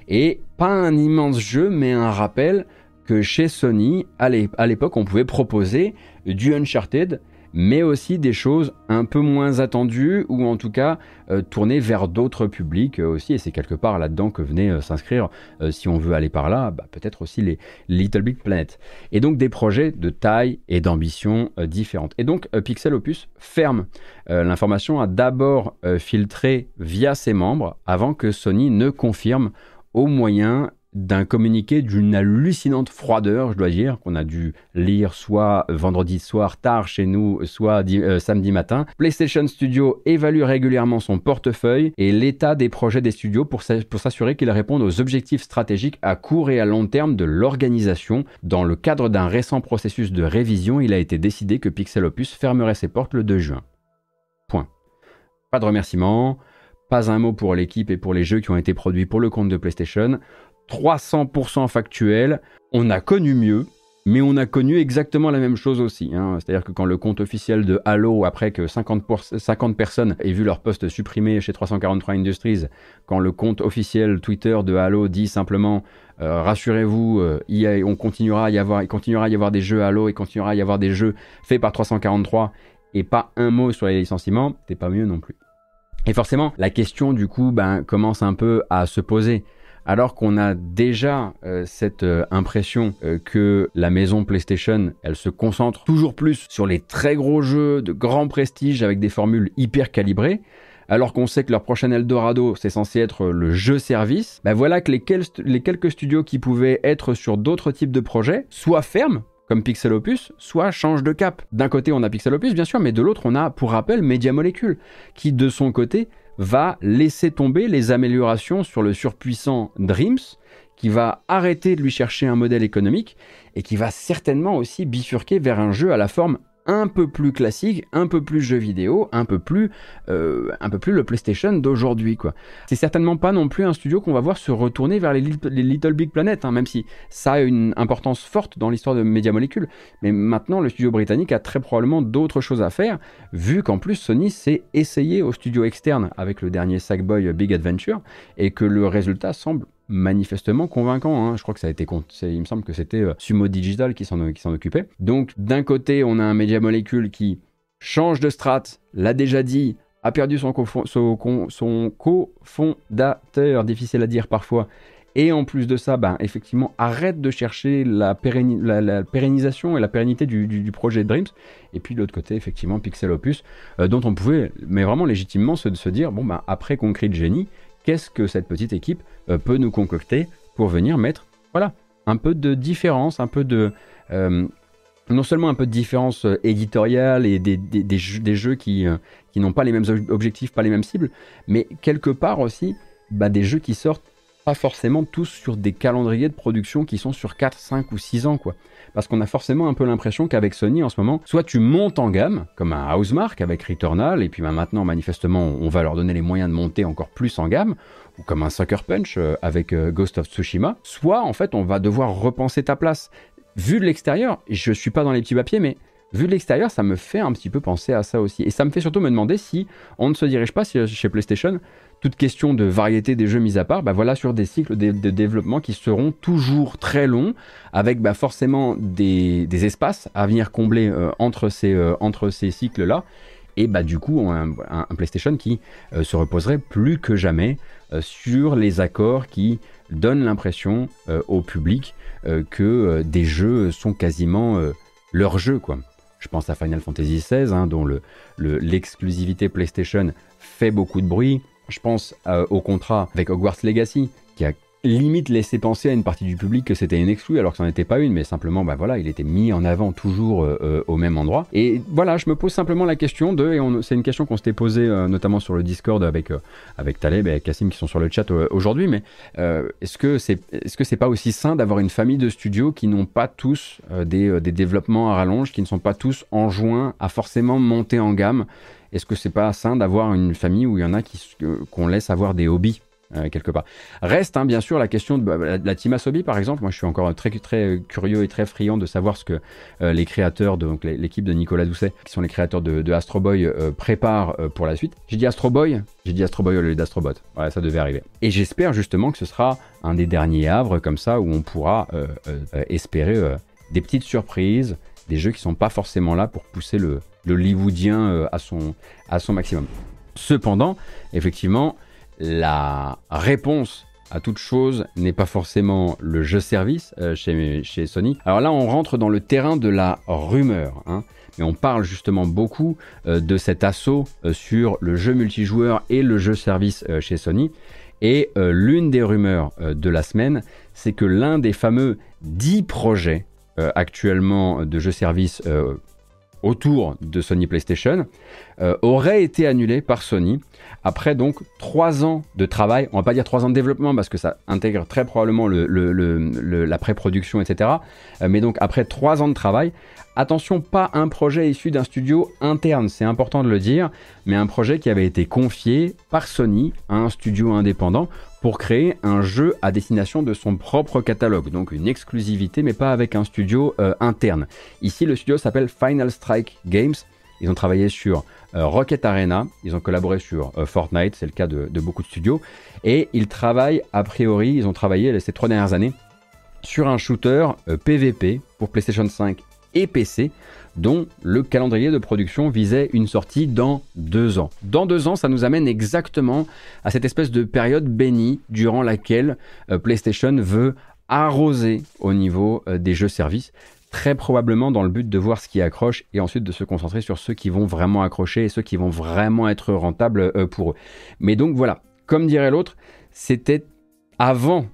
et pas un immense jeu, mais un rappel que chez Sony, à l'époque, on pouvait proposer du Uncharted mais aussi des choses un peu moins attendues ou en tout cas euh, tournées vers d'autres publics euh, aussi. Et c'est quelque part là-dedans que venait euh, s'inscrire, si on veut aller par là, bah, peut-être aussi les Little Big Planet. Et donc des projets de taille et d'ambition différentes. Et donc Pixel Opus ferme. L'information a d'abord filtré via ses membres avant que Sony ne confirme au moyen d'un communiqué d'une hallucinante froideur, je dois dire, qu'on a dû lire soit vendredi soir tard chez nous, soit euh, samedi matin. PlayStation Studio évalue régulièrement son portefeuille et l'état des projets des studios pour s'assurer qu'ils répondent aux objectifs stratégiques à court et à long terme de l'organisation. Dans le cadre d'un récent processus de révision, il a été décidé que Pixel Opus fermerait ses portes le 2 juin. Point. Pas de remerciements, pas un mot pour l'équipe et pour les jeux qui ont été produits pour le compte de PlayStation. 300% factuel. On a connu mieux, mais on a connu exactement la même chose aussi. Hein. C'est-à-dire que quand le compte officiel de Halo, après que 50, 50 personnes aient vu leur poste supprimé chez 343 Industries, quand le compte officiel Twitter de Halo dit simplement euh, rassurez-vous, euh, on continuera à y avoir, il continuera à y avoir des jeux Halo, il continuera à y avoir des jeux faits par 343, et pas un mot sur les licenciements, c'est pas mieux non plus. Et forcément, la question du coup ben, commence un peu à se poser alors qu'on a déjà euh, cette euh, impression euh, que la maison PlayStation, elle se concentre toujours plus sur les très gros jeux de grand prestige avec des formules hyper calibrées, alors qu'on sait que leur prochain Eldorado, c'est censé être le jeu service, ben voilà que les, les quelques studios qui pouvaient être sur d'autres types de projets, soit ferment, comme Pixel Opus, soit changent de cap. D'un côté, on a Pixel Opus, bien sûr, mais de l'autre, on a, pour rappel, Media Molecule, qui, de son côté, va laisser tomber les améliorations sur le surpuissant Dreams, qui va arrêter de lui chercher un modèle économique et qui va certainement aussi bifurquer vers un jeu à la forme un peu plus classique, un peu plus jeu vidéo, un peu plus, euh, un peu plus le PlayStation d'aujourd'hui. quoi. C'est certainement pas non plus un studio qu'on va voir se retourner vers les, Little Big Planet, hein, même si ça a une importance forte dans l'histoire de Media Molecule. Mais maintenant, le studio britannique a très probablement d'autres choses à faire, vu qu'en plus Sony s'est essayé au studio externe avec le dernier Sackboy Big Adventure, et que le résultat semble manifestement convaincant. Hein. Je crois que ça a été, il me semble que c'était euh, Sumo Digital qui s'en, occupait. Donc d'un côté, on a un média molécule qui change de strat, l'a déjà dit, a perdu son, cofondateur, difficile à dire parfois, et en plus de ça, ben, effectivement, arrête de chercher la, pérennisation et la pérennité du, projet Dreams. Et puis de l'autre côté, effectivement, Pixel Opus, euh, dont on pouvait, mais vraiment légitimement, se, se dire, bon, ben, après Concrete Genie, qu'est-ce que cette petite équipe euh, peut nous concocter pour venir mettre, voilà, un peu de différence, un peu de... Euh, non seulement un peu de différence éditoriale et des, jeux, qui, n'ont pas les mêmes objectifs, pas les mêmes cibles, mais quelque part aussi ben, des jeux qui sortent pas forcément tous sur des calendriers de production qui sont sur 4, 5 ou 6 ans, quoi. Parce qu'on a forcément un peu l'impression qu'avec Sony en ce moment, soit tu montes en gamme, comme un Housemark avec Returnal, et puis bah, maintenant, manifestement, on va leur donner les moyens de monter encore plus en gamme, ou comme un Sucker Punch euh, avec euh, Ghost of Tsushima, soit en fait, on va devoir repenser ta place. Vu de l'extérieur, je suis pas dans les petits papiers, mais vu de l'extérieur, ça me fait un petit peu penser à ça aussi. Et ça me fait surtout me demander si on ne se dirige pas chez PlayStation toute question de variété des jeux mis à part, bah voilà sur des cycles de, développement qui seront toujours très longs, avec bah forcément des, espaces à venir combler euh, entre ces, euh, entre ces cycles-là. Et bah du coup, un, PlayStation qui euh, se reposerait plus que jamais sur les accords qui donnent l'impression au public que des jeux sont quasiment leurs jeux, quoi. Je pense à Final Fantasy XVI, hein, dont l'exclusivité le, PlayStation fait beaucoup de bruit. Je pense euh, au contrat avec Hogwarts Legacy, qui a limite laissé penser à une partie du public que c'était une exclue alors que n'en était pas une mais simplement bah voilà il était mis en avant toujours euh, euh, au même endroit. Et voilà je me pose simplement la question de et c'est une question qu'on s'était posée notamment sur le Discord avec avec Taleb et Cassim qui sont sur le chat aujourd'hui mais est-ce que c'est est-ce que pas aussi sain d'avoir une famille de studios qui n'ont pas tous des, des développements à rallonge qui ne sont pas tous enjoints à forcément monter en gamme est-ce que c'est pas sain d'avoir une famille où il y en a qui qu'on laisse avoir des hobbies euh, quelque part? Reste hein, bien sûr la question de bah, la, team Asobi par exemple. Moi je suis encore très très curieux et très friand de savoir ce que euh, les créateurs, donc l'équipe de Nicolas Doucet, qui sont les créateurs de, Astro Boy, euh, préparent pour la suite. J'ai dit Astro Boy, j'ai dit Astro Boy au lieu d'Astrobot. Ouais, ça devait arriver. Et j'espère justement que ce sera un des derniers havres comme ça où on pourra espérer des petites surprises, des jeux qui sont pas forcément là pour pousser le, le hollywoodien euh, à, son, à son maximum. Cependant, effectivement, la réponse à toute chose n'est pas forcément le jeu service euh, chez, chez, Sony. Alors là, on rentre dans le terrain de la rumeur. Hein, mais on parle justement beaucoup euh, de cet assaut sur le jeu multijoueur et le jeu service chez Sony. Et l'une des rumeurs de la semaine, c'est que l'un des fameux 10 projets actuellement de jeux service autour de Sony PlayStation euh, aurait été annulé par Sony après donc trois ans de travail. On va pas dire trois ans de développement parce que ça intègre très probablement la pré-production, etc. Euh, mais donc après trois ans de travail, attention, pas un projet issu d'un studio interne, c'est important de le dire, mais un projet qui avait été confié par Sony à un studio indépendant pour créer un jeu à destination de son propre catalogue, donc une exclusivité mais pas avec un studio euh, interne. Ici le studio s'appelle Final Strike Games, ils ont travaillé sur euh, Rocket Arena, ils ont collaboré sur euh, Fortnite, c'est le cas de, de, beaucoup de studios, et ils travaillent a priori, ils ont travaillé ces trois dernières années sur un shooter PVP pour PlayStation 5 et PC dont le calendrier de production visait une sortie dans deux ans. Dans deux ans, ça nous amène exactement à cette espèce de période bénie durant laquelle euh, PlayStation veut arroser au niveau euh, des jeux services très probablement dans le but de voir ce qui accroche et ensuite de se concentrer sur ceux qui vont vraiment accrocher et ceux qui vont vraiment être rentables euh, pour eux. Mais donc voilà, comme dirait l'autre, c'était avant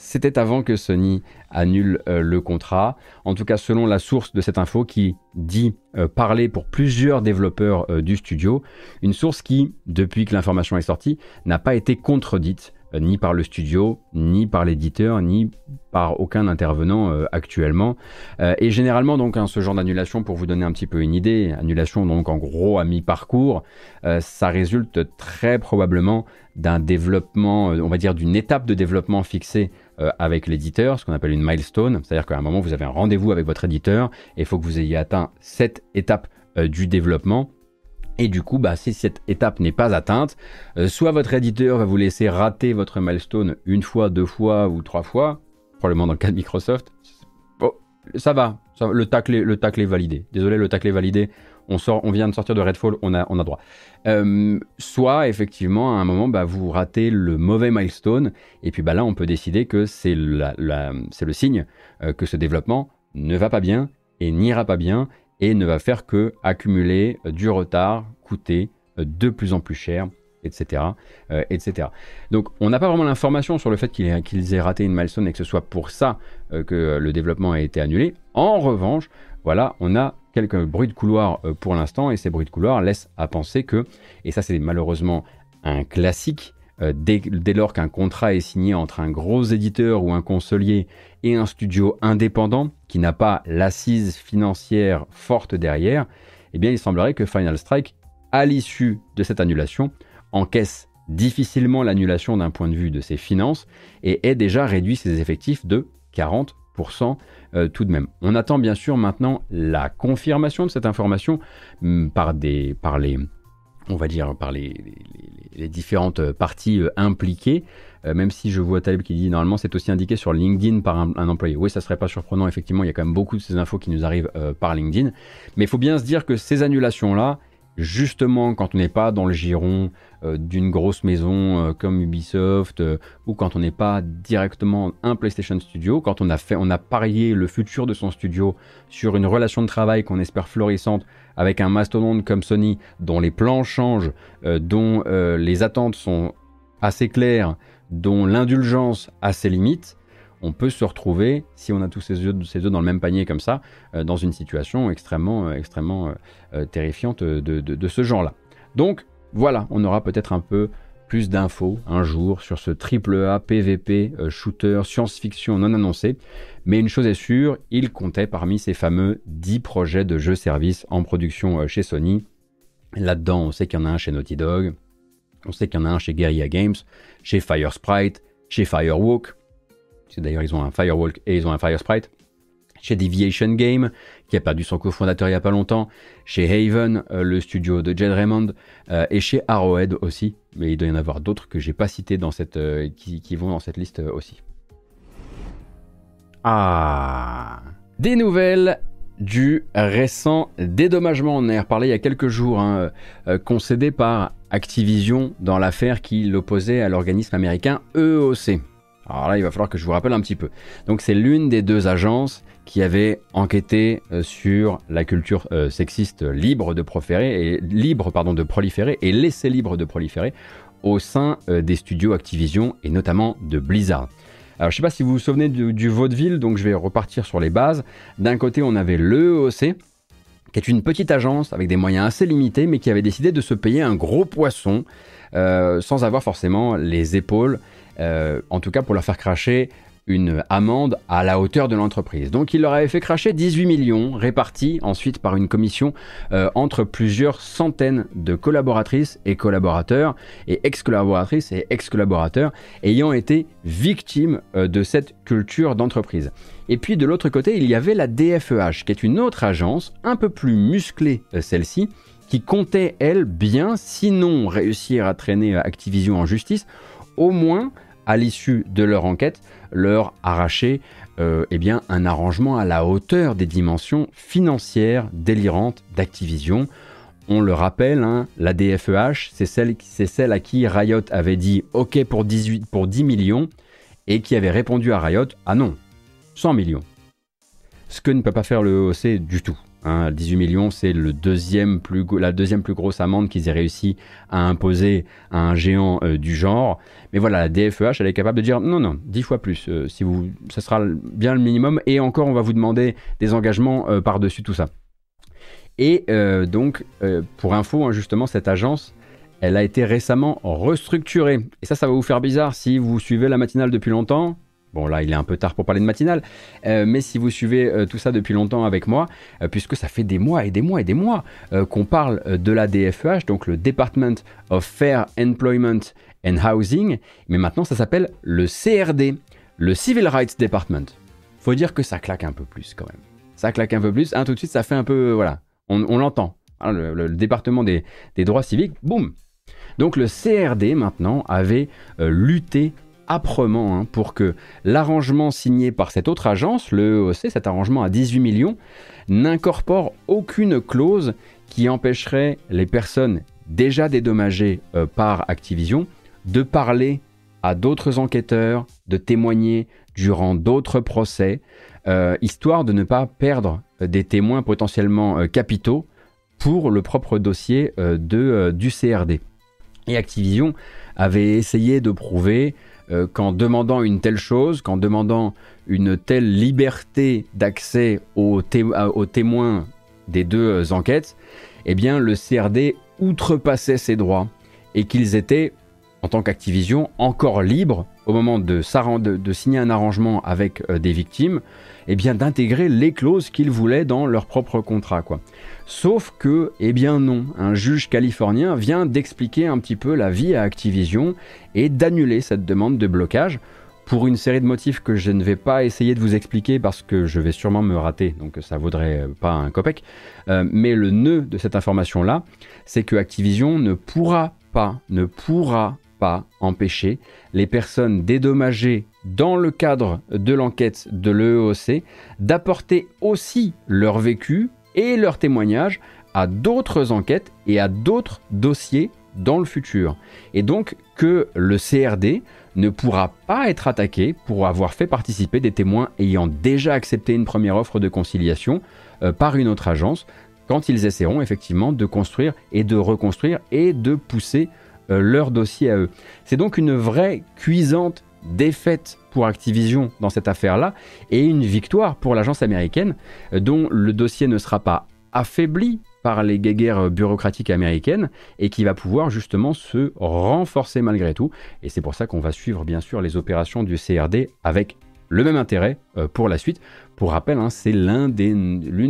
c'était avant que Sony annule euh, le contrat. En tout cas, selon la source de cette info qui dit euh, parler pour plusieurs développeurs euh, du studio, une source qui, depuis que l'information est sortie, n'a pas été contredite ni par le studio, ni par l'éditeur, ni par aucun intervenant actuellement. et généralement, donc, hein, ce genre d'annulation, pour vous donner un petit peu une idée, annulation donc en gros à mi-parcours, ça résulte très probablement d'un développement, on va dire d'une étape de développement fixée euh, avec l'éditeur, ce qu'on appelle une milestone, c'est-à-dire qu'à un moment vous avez un rendez-vous avec votre éditeur et il faut que vous ayez atteint cette étape euh, du développement. Et du coup, bah, si cette étape n'est pas atteinte, euh, soit votre éditeur va vous laisser rater votre milestone une fois, deux fois ou trois fois, probablement dans le cas de Microsoft. ça va, le tacle, le tacle est validé. Désolé, le tacle est validé on, sort, on vient de sortir de Redfall, on a, on a droit. Euh, soit effectivement à un moment bah, vous ratez le mauvais milestone et puis bah, là on peut décider que c'est le signe euh, que ce développement ne va pas bien et n'ira pas bien et ne va faire que accumuler euh, du retard, coûter de plus en plus cher, etc. etc. Donc on n'a pas vraiment l'information sur le fait qu'ils aient raté une milestone et que ce soit pour ça que le développement a été annulé. En revanche, voilà, on a quelques bruits de couloir euh, pour l'instant, et ces bruits de couloir laissent à penser que, et ça c'est malheureusement un classique, euh, dès, lors qu'un contrat est signé entre un gros éditeur ou un consolier et un studio indépendant qui n'a pas l'assise financière forte derrière, eh bien il semblerait que Final Strike, à l'issue de cette annulation, encaisse difficilement l'annulation d'un point de vue de ses finances et ait déjà réduit ses effectifs de 40 euh, tout de même. On attend bien sûr maintenant la confirmation de cette information mm, par, des, les, on va dire, par les, différentes parties euh, impliquées. Euh, même si je vois Taleb qui dit normalement c'est aussi indiqué sur LinkedIn par un, employé. Oui, ça serait pas surprenant, effectivement, il y a quand même beaucoup de ces infos qui nous arrivent par LinkedIn. Mais il faut bien se dire que ces annulations-là, justement quand on n'est pas dans le giron euh, d'une grosse maison euh, comme Ubisoft euh, ou quand on n'est pas directement un PlayStation Studio, quand on a fait, on a parié le futur de son studio sur une relation de travail qu'on espère florissante avec un mastodonte comme Sony dont les plans changent, dont les attentes sont assez claires, dont l'indulgence a ses limites, on peut se retrouver, si on a tous ces œufs, dans le même panier comme ça, euh, dans une situation extrêmement, euh, extrêmement euh, terrifiante de, ce genre-là. Donc voilà, on aura peut-être un peu plus d'infos un jour sur ce triple A PVP shooter science-fiction non annoncé. Mais une chose est sûre, il comptait parmi ces fameux 10 projets de jeux services en production chez Sony. Là-dedans, on sait qu'il y en a un chez Naughty Dog, on sait qu'il y en a un chez Guerrilla Games, chez Firesprite, chez Firewalk, D'ailleurs, ils ont un Firewalk et ils ont un Firesprite. Chez Deviation Game, qui a perdu son cofondateur il n'y a pas longtemps. Chez Haven, euh, le studio de Jed Raymond. Euh, et chez Arrowhead aussi. Mais il doit y en avoir d'autres que j'ai pas cités euh, qui, vont dans cette liste aussi. Ah Des nouvelles du récent dédommagement. On en a reparlé il y a quelques jours, hein, concédé par Activision dans l'affaire qui l'opposait à l'organisme américain EOC. Alors là, il va falloir que je vous rappelle un petit peu. Donc c'est l'une des deux agences qui avait enquêté euh, sur la culture euh, sexiste libre de proliférer et laisser libre de proliférer au sein euh, des studios Activision et notamment de Blizzard. Alors je sais pas si vous vous souvenez du, vaudeville, donc je vais repartir sur les bases. D'un côté, on avait l'EOC, qui est une petite agence avec des moyens assez limités, mais qui avait décidé de se payer un gros poisson sans avoir forcément les épaules euh, en tout cas pour leur faire cracher une amende à la hauteur de l'entreprise. Donc il leur avait fait cracher 18 millions, répartis ensuite par une commission euh, entre plusieurs centaines de collaboratrices et collaborateurs, et ex-collaboratrices et ex-collaborateurs, ayant été victimes euh, de cette culture d'entreprise. Et puis de l'autre côté, il y avait la DFEH, qui est une autre agence, un peu plus musclée celle-ci, qui comptait, elle, bien, sinon réussir à traîner Activision en justice, au moins à l'issue de leur enquête, leur arracher euh, eh un arrangement à la hauteur des dimensions financières délirantes d'Activision. On le rappelle, hein, la DFEH, c'est celle, à qui Riot avait dit OK pour, 18, pour 10 millions et qui avait répondu à Riot Ah non, 100 millions. Ce que ne peut pas faire le EOC du tout. 18 hein, millions, c'est la deuxième plus grosse amende qu'ils aient réussi à imposer à un géant euh, du genre. Mais voilà, la DFEH, elle est capable de dire non, non, 10 fois plus. Euh, si ça sera bien le minimum. Et encore, on va vous demander des engagements euh, par-dessus tout ça. Et donc, pour info, hein, justement, cette agence, elle a été récemment restructurée. Et ça, ça va vous faire bizarre si vous suivez la matinale depuis longtemps. Bon là il est un peu tard pour parler de matinale, euh, mais si vous suivez euh, tout ça depuis longtemps avec moi, euh, puisque ça fait des mois et des mois et des mois qu'on parle de la DFEH, donc le Department of Fair Employment and Housing, mais maintenant ça s'appelle le CRD, le Civil Rights Department. Faut dire que ça claque un peu plus quand même. Ça claque un peu plus, hein, tout de suite ça fait un peu, voilà, on, l'entend. Hein, le, département des, des droits civiques, boum. Donc le CRD maintenant avait lutté âprement hein, pour que l'arrangement signé par cette autre agence, le EOC, cet arrangement à 18 millions, n'incorpore aucune clause qui empêcherait les personnes déjà dédommagées euh, par Activision de parler à d'autres enquêteurs, de témoigner durant d'autres procès, euh, histoire de ne pas perdre des témoins potentiellement euh, capitaux pour le propre dossier de, du CRD. Et Activision avait essayé de prouver qu'en demandant une telle chose, qu'en demandant une telle liberté d'accès aux, témoins des deux enquêtes, eh bien le CRD outrepassait ses droits et qu'ils étaient, en tant qu'Activision, encore libres au moment de, de signer un arrangement avec euh, des victimes, eh bien d'intégrer les clauses qu'ils voulaient dans leur propre contrat. Quoi. Sauf que, eh bien non, un juge californien vient d'expliquer un petit peu la vie à Activision et d'annuler cette demande de blocage pour une série de motifs que je ne vais pas essayer de vous expliquer parce que je vais sûrement me rater, donc ça vaudrait pas un copec. Euh, mais le nœud de cette information-là, c'est que Activision ne pourra pas, ne pourra empêcher les personnes dédommagées dans le cadre de l'enquête de l'EOC d'apporter aussi leur vécu et leur témoignage à d'autres enquêtes et à d'autres dossiers dans le futur. Et donc que le CRD ne pourra pas être attaqué pour avoir fait participer des témoins ayant déjà accepté une première offre de conciliation euh, par une autre agence quand ils essaieront effectivement de construire et de reconstruire et de pousser leur dossier à eux. C'est donc une vraie cuisante défaite pour Activision dans cette affaire-là et une victoire pour l'agence américaine euh, dont le dossier ne sera pas affaibli par les guéguerres bureaucratiques américaines et qui va pouvoir justement se renforcer malgré tout. Et c'est pour ça qu'on va suivre bien sûr les opérations du CRD avec le même intérêt euh, pour la suite. Pour rappel, hein, c'est l'une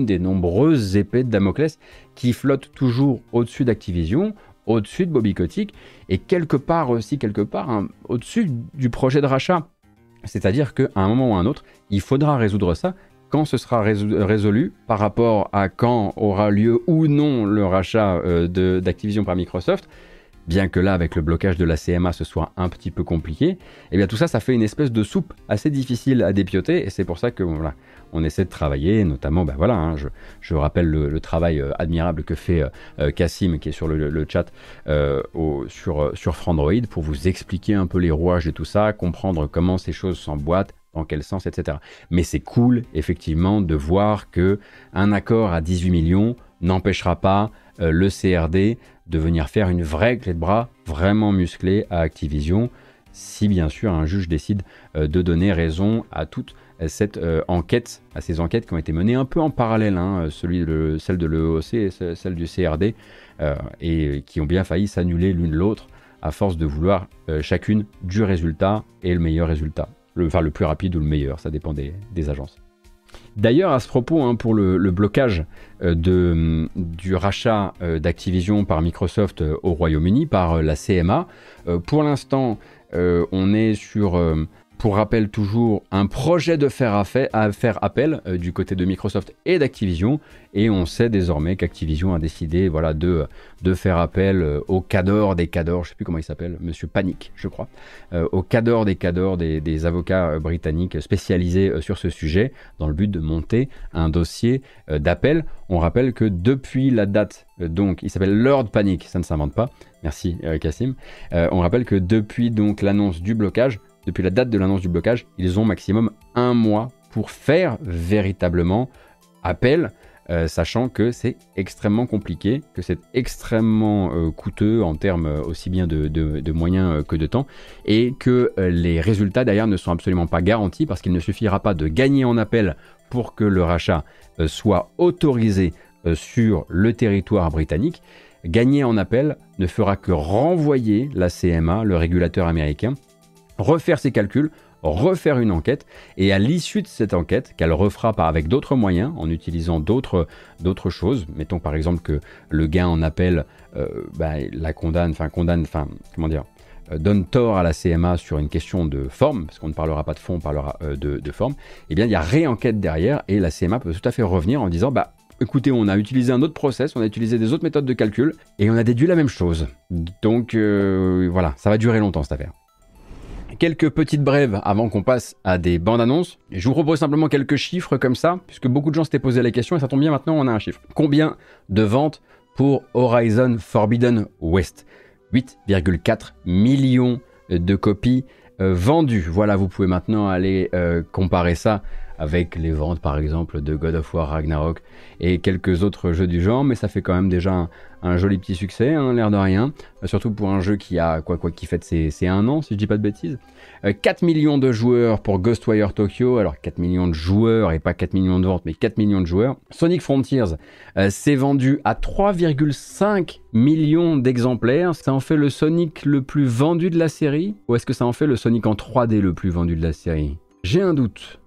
des, nombreuses épées de Damoclès qui flottent toujours au-dessus d'Activision, au-dessus de Bobby Kotick et quelque part aussi, quelque part, hein, au-dessus du projet de rachat. C'est-à-dire qu'à un moment ou à un autre, il faudra résoudre ça quand ce sera résolu par rapport à quand aura lieu ou non le rachat euh, d'Activision par Microsoft, bien que là, avec le blocage de la CMA, ce soit un petit peu compliqué, eh bien tout ça, ça fait une espèce de soupe assez difficile à dépioter, et c'est pour ça que voilà, on essaie de travailler, notamment, ben voilà, hein, je, rappelle le, travail euh, admirable que fait euh, Cassim, qui est sur le, chat sur, sur Frandroid, pour vous expliquer un peu les rouages et tout ça, comprendre comment ces choses s'emboîtent, dans quel sens, etc. Mais c'est cool, effectivement, de voir que un accord à 18 millions n'empêchera pas euh, le CRD de venir faire une vraie clé de bras vraiment musclée à Activision, si bien sûr un juge décide euh, de donner raison à toute euh, cette enquête, à ces enquêtes qui ont été menées un peu en parallèle, hein, celui de, celle de l'EOC et celle du CRD, et qui ont bien failli s'annuler l'une l'autre à force de vouloir chacune du résultat et le meilleur résultat enfin, le plus rapide ou le meilleur, ça dépend des, agences. D'ailleurs, à ce propos, hein, pour le, blocage euh, du rachat euh, d'Activision par Microsoft euh, au Royaume-Uni, par la CMA, pour l'instant, on est sur pour rappel, toujours un projet de faire, à faire appel euh, du côté de Microsoft et d'Activision. Et on sait désormais qu'Activision a décidé voilà, de, faire appel euh, au cador des cadors, je ne sais plus comment il s'appelle, Monsieur Panic, je crois, euh, au cador des cadors des, des avocats britanniques spécialisés sur ce sujet, dans le but de monter un dossier d'appel. On rappelle que depuis la date, donc, il s'appelle Lord Panic, ça ne s'invente pas. Merci Cassim. on rappelle que depuis donc l'annonce du blocage, depuis la date de l'annonce du blocage, ils ont maximum un mois pour faire véritablement appel, euh, sachant que c'est extrêmement compliqué, que c'est extrêmement euh, coûteux en termes euh, aussi bien de, moyens que de temps, et que les résultats derrière ne sont absolument pas garantis parce qu'il ne suffira pas de gagner en appel pour que le rachat soit autorisé sur le territoire britannique. Gagner en appel ne fera que renvoyer la CMA, le régulateur américain, refaire ses calculs, refaire une enquête, et à l'issue de cette enquête, qu'elle refera par, avec d'autres moyens, en utilisant d'autres, choses, mettons par exemple que le gain en appel euh, bah, la condamne, enfin condamne, enfin comment dire, euh, donne tort à la CMA sur une question de forme, parce qu'on ne parlera pas de fond, on parlera euh, de, forme, eh bien il y a réenquête derrière, et la CMA peut tout à fait revenir en disant, bah écoutez, on a utilisé un autre process, on a utilisé des autres méthodes de calcul, et on a déduit la même chose. Donc voilà, ça va durer longtemps cette affaire. Quelques petites brèves avant qu'on passe à des bandes annonces. je vous propose simplement quelques chiffres comme ça, puisque beaucoup de gens s'étaient posé la question et ça tombe bien maintenant, on a un chiffre. Combien de ventes pour Horizon Forbidden West? 8,4 millions de copies euh, vendues. Voilà, vous pouvez maintenant aller euh, comparer ça avec les ventes par exemple de God of War Ragnarok et quelques autres jeux du genre, mais ça fait quand même déjà un, joli petit succès, hein, l'air de rien, surtout pour un jeu qui a quoi quoi qui fête ses, un an si je dis pas de bêtises. 4 euh, millions de joueurs pour Ghostwire Tokyo, alors 4 millions de joueurs et pas 4 millions de ventes, mais 4 millions de joueurs. Sonic Frontiers euh, s'est vendu à 3,5 millions d'exemplaires. Ça en fait le Sonic le plus vendu de la série? Ou est-ce que ça en fait le Sonic en 3D le plus vendu de la série? J'ai un doute.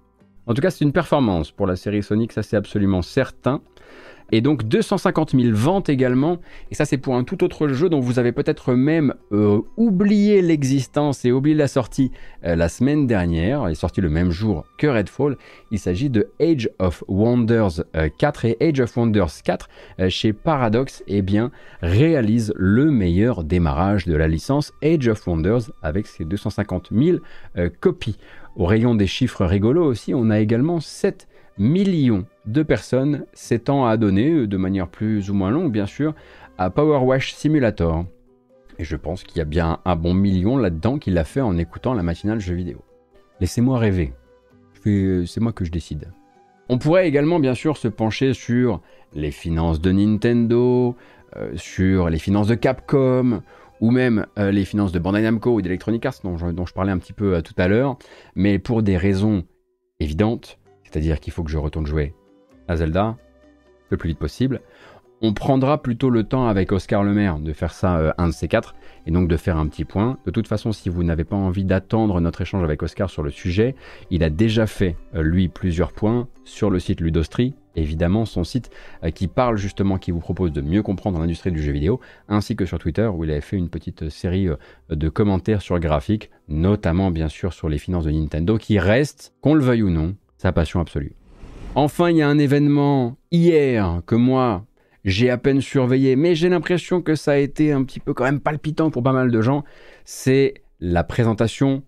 En tout cas, c'est une performance pour la série Sonic, ça c'est absolument certain. Et donc 250 000 ventes également. Et ça c'est pour un tout autre jeu dont vous avez peut-être même euh, oublié l'existence et oublié la sortie euh, la semaine dernière. Il est sorti le même jour que Redfall. Il s'agit de Age of Wonders 4 euh, et Age of Wonders 4 chez Paradox eh bien, réalise le meilleur démarrage de la licence Age of Wonders avec ses 250 000 copies. Au rayon des chiffres rigolos aussi, on a également 7 millions de personnes s'étant adonnées, euh, de manière plus ou moins longue bien sûr, à Power Wash Simulator. Et je pense qu'il y a bien un bon million là-dedans qui l'a fait en écoutant la matinale jeu vidéo. Laissez-moi rêver. Euh, c'est moi que je décide. On pourrait également bien sûr se pencher sur les finances de Nintendo, euh, sur les finances de Capcom, ou même euh, les finances de Bandai Namco ou d'Electronic Arts, dont je, parlais un petit peu euh, tout à l'heure, mais pour des raisons évidentes, c'est-à-dire qu'il faut que je retourne jouer à Zelda le plus vite possible. On prendra plutôt le temps avec Oscar Lemaire de faire ça euh, un de ces quatre et donc de faire un petit point. De toute façon, si vous n'avez pas envie d'attendre notre échange avec Oscar sur le sujet, il a déjà fait lui plusieurs points sur le site Ludostri évidemment son site euh, qui parle justement, qui vous propose de mieux comprendre l'industrie du jeu vidéo, ainsi que sur Twitter où il avait fait une petite série euh, de commentaires sur graphique, notamment bien sûr sur les finances de Nintendo, qui reste, qu'on le veuille ou non, sa passion absolue. Enfin, il y a un événement hier que moi j'ai à peine surveillé, mais j'ai l'impression que ça a été un petit peu quand même palpitant pour pas mal de gens. C'est la présentation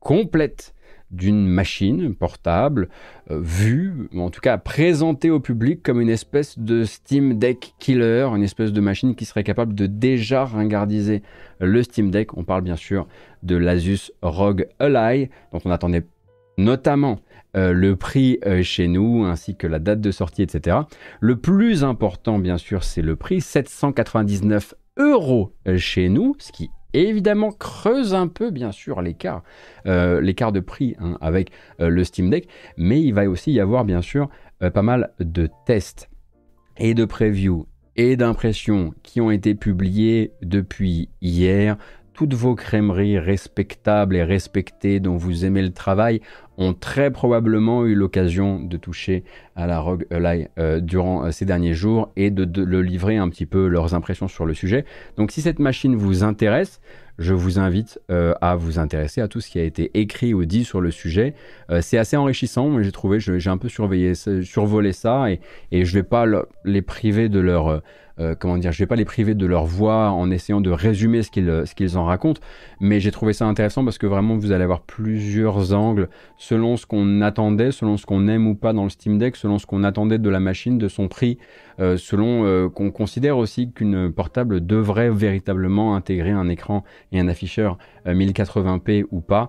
complète d'une machine portable euh, vue, en tout cas présentée au public comme une espèce de Steam Deck killer, une espèce de machine qui serait capable de déjà ringardiser le Steam Deck. On parle bien sûr de l'Asus ROG Ally, dont on attendait notamment euh, le prix euh, chez nous, ainsi que la date de sortie, etc. Le plus important, bien sûr, c'est le prix, 799 euros chez nous, ce qui évidemment creuse un peu bien sûr l'écart, euh, de prix hein, avec euh, le Steam Deck, mais il va aussi y avoir bien sûr euh, pas mal de tests et de previews et d'impressions qui ont été publiés depuis hier. Toutes vos crèmeries respectables et respectées dont vous aimez le travail ont très probablement eu l'occasion de toucher à la Rogue Ally durant ces derniers jours et de, de, le livrer un petit peu leurs impressions sur le sujet. Donc si cette machine vous intéresse, je vous invite euh, à vous intéresser à tout ce qui a été écrit ou dit sur le sujet. Euh, c'est assez enrichissant, j'ai trouvé, j'ai un peu surveillé, survolé ça et, et je ne vais pas les priver de leur euh, comment dire, je vais pas les priver de leur voix en essayant de résumer ce qu'ils euh, en racontent, mais j'ai trouvé ça intéressant parce que vraiment vous allez avoir plusieurs angles selon ce qu'on attendait, selon ce qu'on aime ou pas dans le Steam Deck, selon ce qu'on attendait de la machine, de son prix, euh, selon qu'on considère aussi qu'une portable devrait véritablement intégrer un écran et un afficheur 1080p ou pas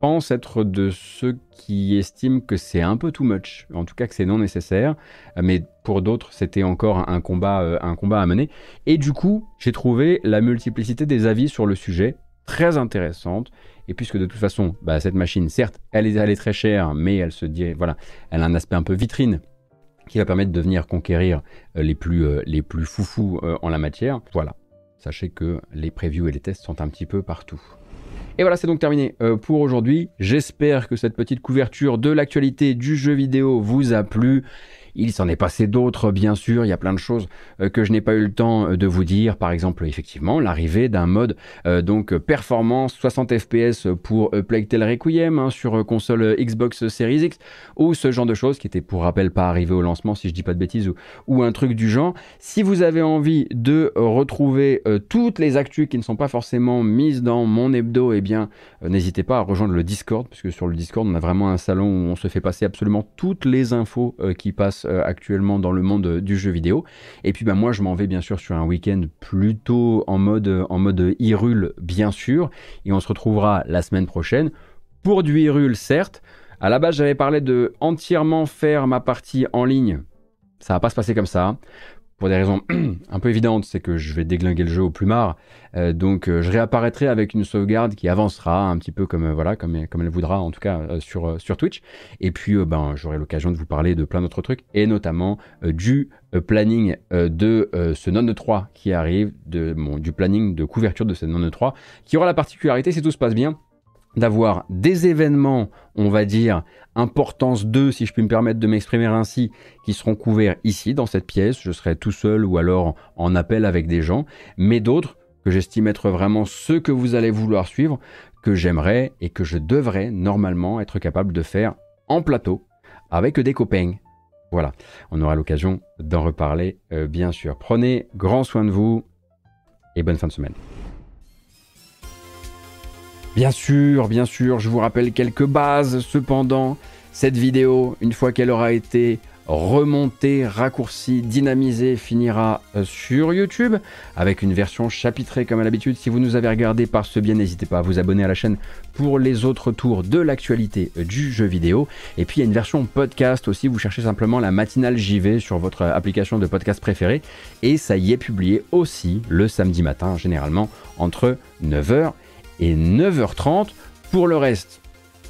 pense être de ceux qui estiment que c'est un peu too much, en tout cas que c'est non nécessaire, mais pour d'autres c'était encore un combat, euh, un combat à mener. Et du coup, j'ai trouvé la multiplicité des avis sur le sujet très intéressante. Et puisque de toute façon, bah, cette machine, certes, elle est, très chère, mais elle se dit, voilà, elle a un aspect un peu vitrine qui va permettre de venir conquérir euh, les plus, euh, les plus foufous en la matière. Voilà. Sachez que les previews et les tests sont un petit peu partout. Et voilà, c'est donc terminé euh, pour aujourd'hui. J'espère que cette petite couverture de l'actualité du jeu vidéo vous a plu. Il s'en est passé d'autres, bien sûr. Il y a plein de choses euh, que je n'ai pas eu le temps euh, de vous dire. Par exemple, effectivement, l'arrivée d'un mode donc performance 60 FPS pour Plague Tale Requiem hein, sur console Xbox Series X ou ce genre de choses qui était pour rappel pas arrivé au lancement, si je dis pas de bêtises, ou, un truc du genre. Si vous avez envie de retrouver toutes les actus qui ne sont pas forcément mises dans mon hebdo, eh bien, n'hésitez pas à rejoindre le Discord, parce que sur le Discord, on a vraiment un salon où on se fait passer absolument toutes les infos euh, qui passent euh, actuellement dans le monde euh, du jeu vidéo. Et puis bah, moi je m'en vais bien sûr sur un week-end plutôt en mode, en mode Hyrule bien sûr. Et on se retrouvera la semaine prochaine pour du Hyrule certes. À la base j'avais parlé de entièrement faire ma partie en ligne. Ça va pas se passer comme ça pour des raisons un peu évidentes, c'est que je vais déglinguer le jeu au plumard. Euh, donc euh, je réapparaîtrai avec une sauvegarde qui avancera un petit peu comme euh, voilà comme, comme elle voudra en tout cas sur, sur Twitch. Et puis ben j'aurai l'occasion de vous parler de plein d'autres trucs et notamment du planning de ce non 3 qui arrive, du planning de couverture de ce non 3 qui aura la particularité si tout se passe bien d'avoir des événements, on va dire, importance 2, si je puis me permettre de m'exprimer ainsi, qui seront couverts ici, dans cette pièce. Je serai tout seul ou alors en appel avec des gens, mais d'autres que j'estime être vraiment ceux que vous allez vouloir suivre, que j'aimerais et que je devrais normalement être capable de faire en plateau avec des copains. Voilà, on aura l'occasion d'en reparler euh, bien sûr. Prenez grand soin de vous et bonne fin de semaine. Bien sûr, bien sûr, je vous rappelle quelques bases. Cependant, cette vidéo, une fois qu'elle aura été remontée, raccourcie, dynamisée, finira euh, sur YouTube avec une version chapitrée comme à l'habitude. Si vous nous avez regardé par ce bien, n'hésitez pas à vous abonner à la chaîne pour les autres tours de l'actualité euh, du jeu vidéo. Et puis il y a une version podcast aussi, vous cherchez simplement la matinale JV sur votre application de podcast préférée et ça y est publié aussi le samedi matin, généralement entre 9h et 9h30. Pour le reste,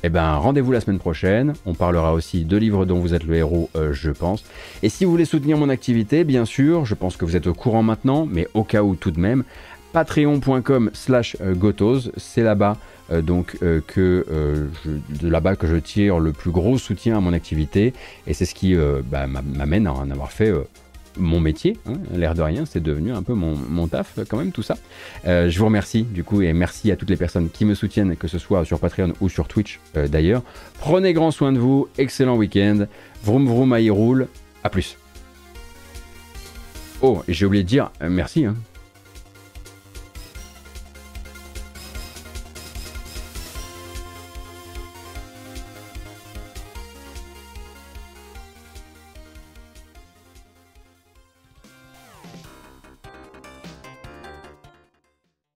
eh ben, rendez-vous la semaine prochaine. On parlera aussi de livres dont vous êtes le héros, euh, je pense. Et si vous voulez soutenir mon activité, bien sûr, je pense que vous êtes au courant maintenant, mais au cas où tout de même, patreon.com slash euh, gotos, c'est là-bas euh, donc que de là-bas que je tire le plus gros soutien à mon activité et c'est ce qui bah, m'amène à en avoir fait mon métier, hein, l'air de rien, c'est devenu un peu mon, taf quand même tout ça. Euh, je vous remercie du coup et merci à toutes les personnes qui me soutiennent, que ce soit sur Patreon ou sur Twitch euh, d'ailleurs. Prenez grand soin de vous, excellent week-end, vroom vroom à roule, à plus. Oh, et j'ai oublié de dire euh, merci. Hein.